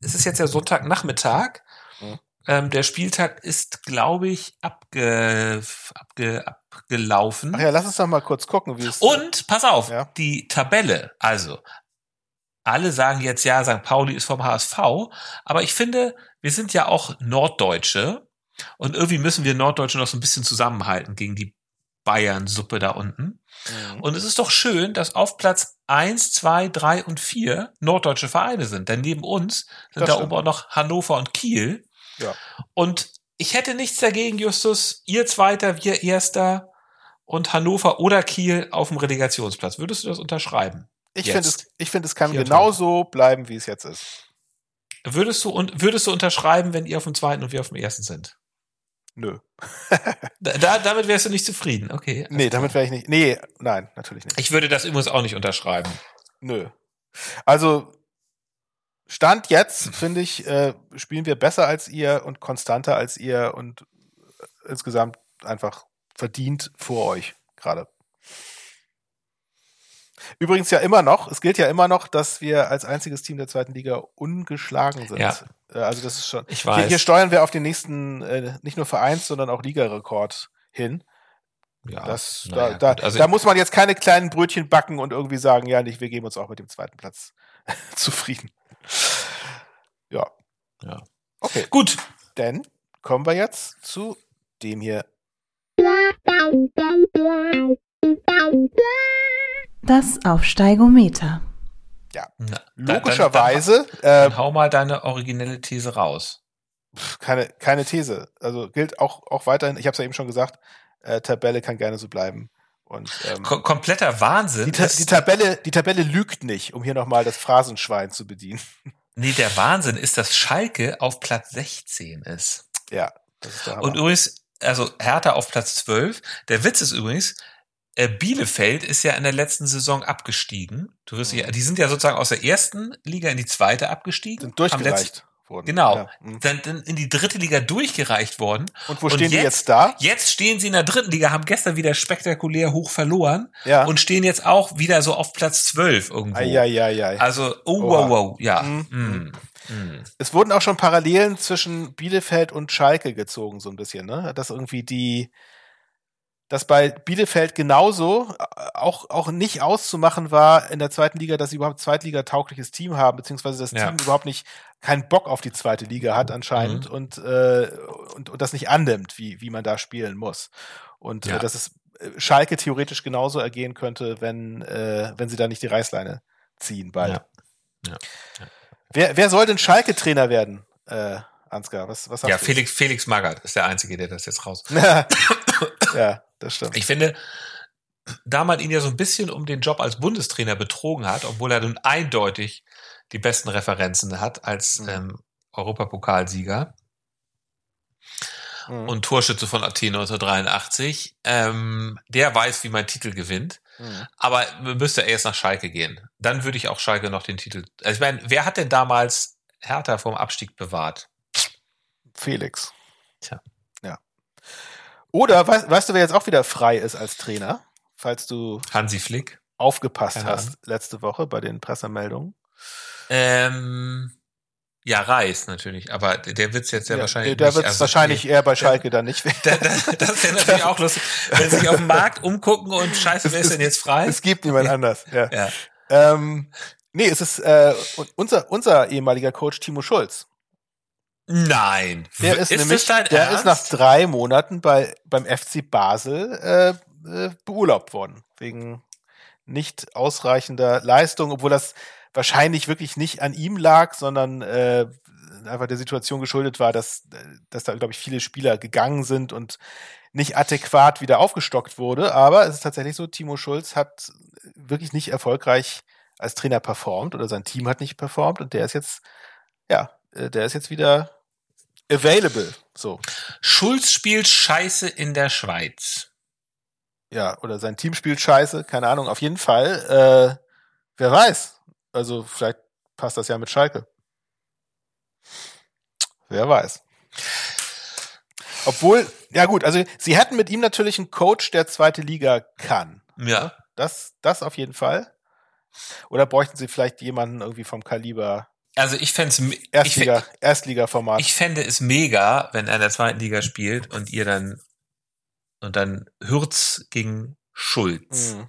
es ist jetzt ja Sonntagnachmittag. Mhm. Ähm, der Spieltag ist, glaube ich, abge, abge, abgelaufen. Ach ja, lass uns doch mal kurz gucken, wie es. Und, pass auf, Ja. die Tabelle, also, alle sagen jetzt, ja, St. Pauli ist vom HSV, aber ich finde, wir sind ja auch Norddeutsche und irgendwie müssen wir Norddeutsche noch so ein bisschen zusammenhalten gegen die Bayern-Suppe da unten. Mhm. Und es ist doch schön, dass auf Platz eins, zwei, drei und vier norddeutsche Vereine sind. Denn neben uns sind Das da stimmt. oben auch noch Hannover und Kiel. Ja. Und ich hätte nichts dagegen, Justus, ihr Zweiter, wir Erster und Hannover oder Kiel auf dem Relegationsplatz. Würdest du das unterschreiben? Ich finde, es, ich finde, es kann genauso bleiben, wie es jetzt ist. Würdest du, und, würdest du unterschreiben, wenn ihr auf dem zweiten und wir auf dem ersten sind? Nö. Da, da, damit wärst du nicht zufrieden, okay. Nee, damit wäre ich nicht. Nee, nein, natürlich nicht. Ich würde das übrigens auch nicht unterschreiben. Nö. Also, Stand jetzt, finde ich, äh, spielen wir besser als ihr und konstanter als ihr und äh, insgesamt einfach verdient vor euch gerade. Übrigens ja immer noch, es gilt ja immer noch, dass wir als einziges Team der zweiten Liga ungeschlagen sind. Ja. Äh, Also das ist schon. Ich Hier, weiß. hier steuern wir auf den nächsten, äh, nicht nur Vereins, sondern auch Ligarekord hin. ja, Das, naja, da, da. Also da muss man jetzt keine kleinen Brötchen backen und irgendwie sagen, ja, nicht, wir geben uns auch mit dem zweiten Platz zufrieden. Ja. Ja. Okay, gut. dann kommen wir jetzt zu dem hier. Das Aufsteigometer. Na, dann- Logischerweise, Dann, dann äh, hau mal deine originelle These raus. keine, keine These. Also gilt auch, auch weiterhin, ich habe es ja eben schon gesagt, äh, Tabelle kann gerne so bleiben. Und ähm, Ko kompletter Wahnsinn. die, Ta die, Tabelle, die Tabelle lügt nicht, um hier nochmal das Phrasenschwein zu bedienen. Nee, der Wahnsinn ist, dass Schalke auf Platz 16 ist. Ja, das ist der Hammer. Und übrigens, also Hertha auf Platz 12. Der Witz ist übrigens, äh, Bielefeld ist ja in der letzten Saison abgestiegen. Du wirst ja, die sind ja sozusagen aus der ersten Liga in die zweite abgestiegen. sind durchgereicht worden. Genau. Ja. mhm. Dann, dann in die dritte Liga durchgereicht worden. Und wo Und stehen die jetzt- jetzt da? Jetzt stehen sie in der dritten Liga, haben gestern wieder spektakulär hoch verloren Ja. und stehen jetzt auch wieder so auf Platz 12 irgendwo. Eieieiei. Also, oh, Oha. wow, wow, ja. Mhm. Mm. Mm. Es wurden auch schon Parallelen zwischen Bielefeld und Schalke gezogen, so ein bisschen, ne? Dass irgendwie die, dass bei Bielefeld genauso äh, auch, auch nicht auszumachen war in der zweiten Liga, dass sie überhaupt zweitligataugliches Team haben, beziehungsweise das Ja. Team überhaupt nicht keinen Bock auf die zweite Liga hat anscheinend Mhm. und, äh, und, und das nicht annimmt, wie, wie man da spielen muss. Und Ja. äh, dass es äh, Schalke theoretisch genauso ergehen könnte, wenn, äh, wenn sie da nicht die Reißleine ziehen bald. Ja. Ja. Wer, wer soll denn Schalke-Trainer werden, äh, Ansgar? Was, was Ja? Felix, Felix Magath ist der Einzige, der das jetzt raus. ja, das stimmt. Ich finde, da man ihn ja so ein bisschen um den Job als Bundestrainer betrogen hat, obwohl er nun eindeutig die besten Referenzen hat als Mhm. ähm, Europapokalsieger Mhm. und Torschütze von Athen 1983, ähm, der weiß, wie man Titel gewinnt. Mhm. Aber müsste er erst nach Schalke gehen. Dann würde ich auch Schalke noch den Titel. Also ich meine, wer hat denn damals Hertha vom Abstieg bewahrt? Felix. Tja. Ja. Oder weißt, weißt du, wer jetzt auch wieder frei ist als Trainer? Falls du Hansi Flick. aufgepasst Keine hast Ahnung. letzte Woche bei den Pressemeldungen. Ähm, ja, Reis natürlich, aber der der wird's jetzt ja, wahrscheinlich. der nicht. wird es Also, wahrscheinlich nee, eher bei Schalke dann nicht werden. Da, da, das ist ja natürlich auch lustig, wenn sie sich auf dem Markt umgucken und scheiße, wer ist denn jetzt frei? Es gibt niemand anders. Ja. Ja. Ähm, nee, es ist äh, unser, unser ehemaliger Coach Timo Schulz. Nein. Der ist, das nämlich, der Ernst? ist nach drei Monaten bei, beim FC Basel äh, äh, beurlaubt worden. Wegen nicht ausreichender Leistung, obwohl das wahrscheinlich wirklich nicht an ihm lag, sondern äh, einfach der Situation geschuldet war, dass, dass da, glaube ich, viele Spieler gegangen sind und nicht adäquat wieder aufgestockt wurde. Aber es ist tatsächlich so, Timo Schulz hat wirklich nicht erfolgreich als Trainer performt oder sein Team hat nicht performt und der ist jetzt, ja, der ist jetzt wieder available. So. Schulz spielt Scheiße in der Schweiz. Ja, oder sein Team spielt scheiße, keine Ahnung. Auf jeden Fall, äh, wer weiß. Also vielleicht passt das ja mit Schalke. Wer weiß. Obwohl, ja gut, also sie hätten mit ihm natürlich einen Coach, der zweite Liga kann. Ja. Das, das auf jeden Fall. Oder bräuchten sie vielleicht jemanden irgendwie vom Kaliber Also ich fände es Erstliga, Erstliga-Format. Ich fände es mega, wenn er in der zweiten Liga spielt und ihr dann und dann Hürz gegen Schulz. Hm.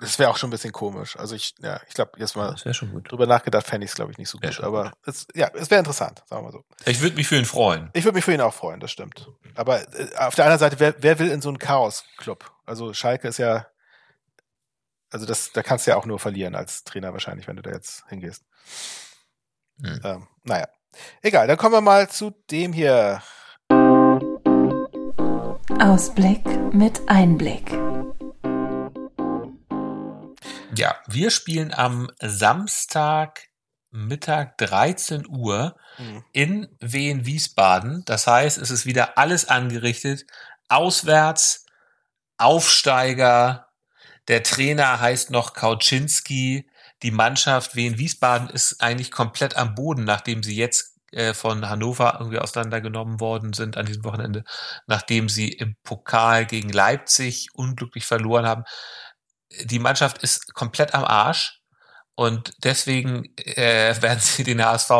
Das wäre auch schon ein bisschen komisch. Also ich, ja, ich glaube, jetzt mal gut. drüber nachgedacht, fände ich es, glaube ich, nicht so gut. Aber es, ja, es wäre interessant, sagen wir mal so. Ich würde mich für ihn freuen. Ich würde mich für ihn auch freuen, das stimmt. Aber äh, auf der anderen Seite, wer, wer will in so einen Chaos-Club? Also Schalke ist ja, also das, da kannst du ja auch nur verlieren als Trainer wahrscheinlich, wenn du da jetzt hingehst. Hm. Ähm, naja, egal. Dann kommen wir mal zu dem hier. Ausblick mit Einblick. Ja, wir spielen am Samstag Mittag 13 Uhr Hm. in Wien Wiesbaden. Das heißt, es ist wieder alles angerichtet. Auswärts, Aufsteiger. Der Trainer heißt noch Kauczynski. Die Mannschaft Wien Wiesbaden ist eigentlich komplett am Boden, nachdem sie jetzt äh, von Hannover irgendwie auseinandergenommen worden sind an diesem Wochenende, nachdem sie im Pokal gegen Leipzig unglücklich verloren haben. Die Mannschaft ist komplett am Arsch. Und deswegen äh, werden sie den HSV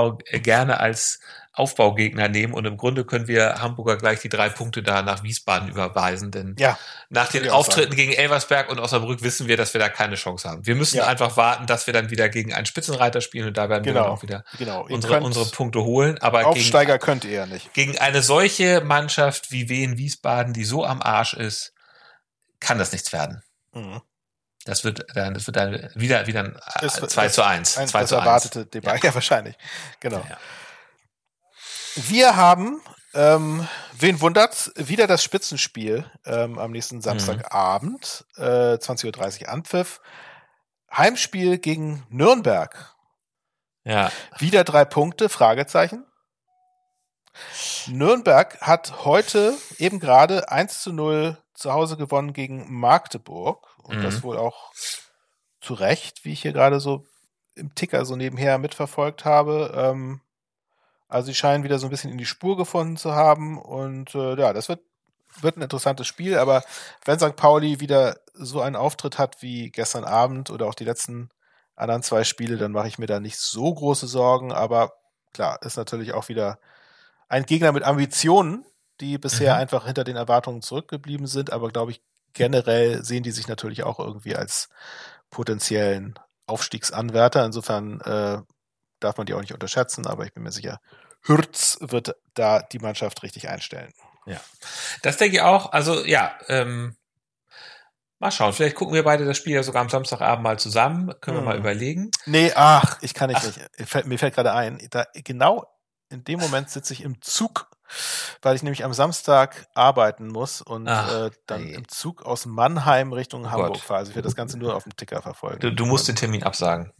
gerne als Aufbaugegner nehmen. Und im Grunde können wir Hamburger gleich die drei Punkte da nach Wiesbaden überweisen. Denn Ja, nach den Auftritten gegen Elversberg und Osnabrück wissen wir, dass wir da keine Chance haben. Wir müssen Ja. einfach warten, dass wir dann wieder gegen einen Spitzenreiter spielen und da werden wir dann genau. auch wieder genau. Unsere, unsere Punkte holen. Aber Aufsteiger gegen, könnt ihr ja nicht. gegen eine solche Mannschaft wie Wien Wiesbaden, die so am Arsch ist, kann das nichts werden. Mhm. Das wird dann, das wird dann wieder, wieder ein äh, Es wird- 2 zu 1. Ein, 2 das zu 1. erwartete Debatte. Ja. wahrscheinlich. Genau. Ja. Wir haben, ähm, wen wundert's, wieder das Spitzenspiel ähm, am nächsten Samstagabend, äh, 20.30 Uhr Anpfiff. Heimspiel gegen Nürnberg. Ja. Wieder drei Punkte, Fragezeichen. Nürnberg hat heute eben gerade 1 zu 0 zu Hause gewonnen gegen Magdeburg. Und Mhm. das wohl auch zu Recht, wie ich hier gerade so im Ticker so nebenher mitverfolgt habe. Ähm, also sie scheinen wieder so ein bisschen in die Spur gefunden zu haben. Und äh, ja, das wird, wird ein interessantes Spiel. Aber wenn St. Pauli wieder so einen Auftritt hat wie gestern Abend oder auch die letzten anderen zwei Spiele, dann mache ich mir da nicht so große Sorgen. Aber klar, ist natürlich auch wieder ein Gegner mit Ambitionen, die bisher Mhm. einfach hinter den Erwartungen zurückgeblieben sind. Aber glaube ich, generell sehen die sich natürlich auch irgendwie als potenziellen Aufstiegsanwärter. Insofern äh, darf man die auch nicht unterschätzen, aber ich bin mir sicher, Hürz wird da die Mannschaft richtig einstellen. Das denke ich auch. Also ja, ähm, mal schauen. Vielleicht gucken wir beide das Spiel ja sogar am Samstagabend mal zusammen. Können wir Hm. mal überlegen. Nee, ach, ich kann nicht. Nicht. Mir fällt- gerade ein, da, genau in dem Moment sitze ich im Zug, weil ich nämlich am Samstag arbeiten muss und Ach, äh, dann ey. im Zug aus Mannheim Richtung Oh Hamburg Gott. fahre. Also ich werde das Ganze nur auf dem Ticker verfolgen. Du, du musst den Termin absagen.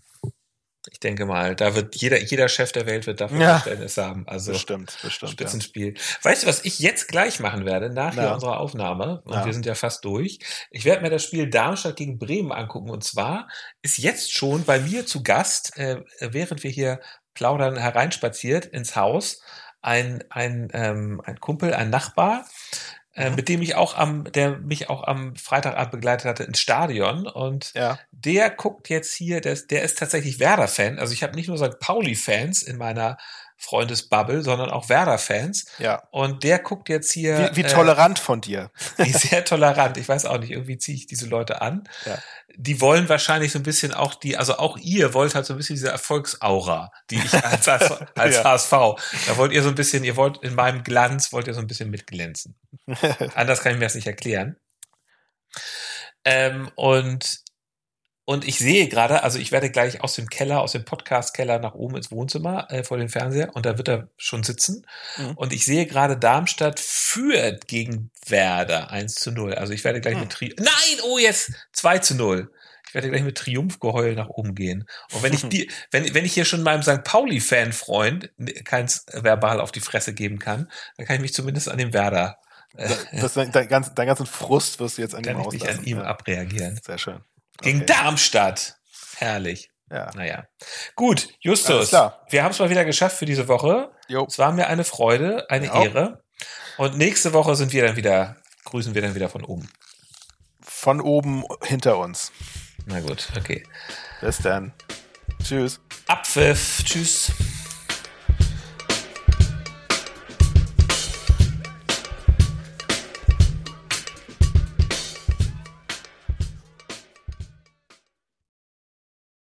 Ich denke mal, da wird jeder, jeder Chef der Welt wird dafür Ja. Verständnis haben. Also Bestimmt, bestimmt. Ja. Spitzenspiel. Weißt du, was ich jetzt gleich machen werde, nach Na. hier unserer Aufnahme, und Na. wir sind ja fast durch, ich werde mir das Spiel Darmstadt gegen Bremen angucken. Und zwar ist jetzt schon bei mir zu Gast, äh, während wir hier plaudern, hereinspaziert ins Haus, ein, ein, ähm, ein Kumpel, ein Nachbar, äh, mit dem ich auch am, der mich auch am Freitagabend begleitet hatte ins Stadion. Und Ja. der guckt jetzt hier, der, ist- der ist tatsächlich Werder-Fan. Also ich habe nicht nur St. Pauli-Fans in meiner Freundesbubble, sondern auch Werder-Fans. ja. Und der guckt jetzt hier. Wie, wie äh, tolerant von dir. wie sehr tolerant. Ich weiß auch nicht, irgendwie ziehe ich diese Leute an. Ja. Die wollen wahrscheinlich so ein bisschen auch die, also auch ihr wollt halt so ein bisschen diese Erfolgsaura, die ich als, als, als Ja. HSV. Da wollt ihr so ein bisschen, ihr wollt in meinem Glanz, wollt ihr so ein bisschen mitglänzen. Anders kann ich mir das nicht erklären. Ähm, und, und ich sehe gerade, also ich werde gleich aus dem Keller, aus dem Podcast-Keller nach oben ins Wohnzimmer äh, vor dem Fernseher und da wird er schon sitzen. Mhm. Und ich sehe gerade Darmstadt führt gegen Werder 1 zu 0. Also ich werde gleich Mhm. mit Tri Nein, oh jetzt 2 zu 0. Ich werde gleich mit Triumphgeheul nach oben gehen. Und wenn ich die, wenn, wenn ich hier schon meinem St. Pauli-Fan-Freund keins verbal auf die Fresse geben kann, dann kann ich mich zumindest an dem Werder, äh, Das, dein, dein, ganz, dein ganzen Frust wirst du jetzt an ihm kann ich mich an ihm ja. abreagieren. Sehr schön. Gegen Okay. Darmstadt. Herrlich. Ja. Naja. Gut, Justus. Wir haben es mal wieder geschafft für diese Woche. Jo. Es war mir eine Freude, eine Ja. Ehre. Und nächste Woche sind wir dann wieder, grüßen wir dann wieder von oben. Von oben hinter uns. Na gut, okay. Bis dann. Tschüss. Abpfiff. Tschüss.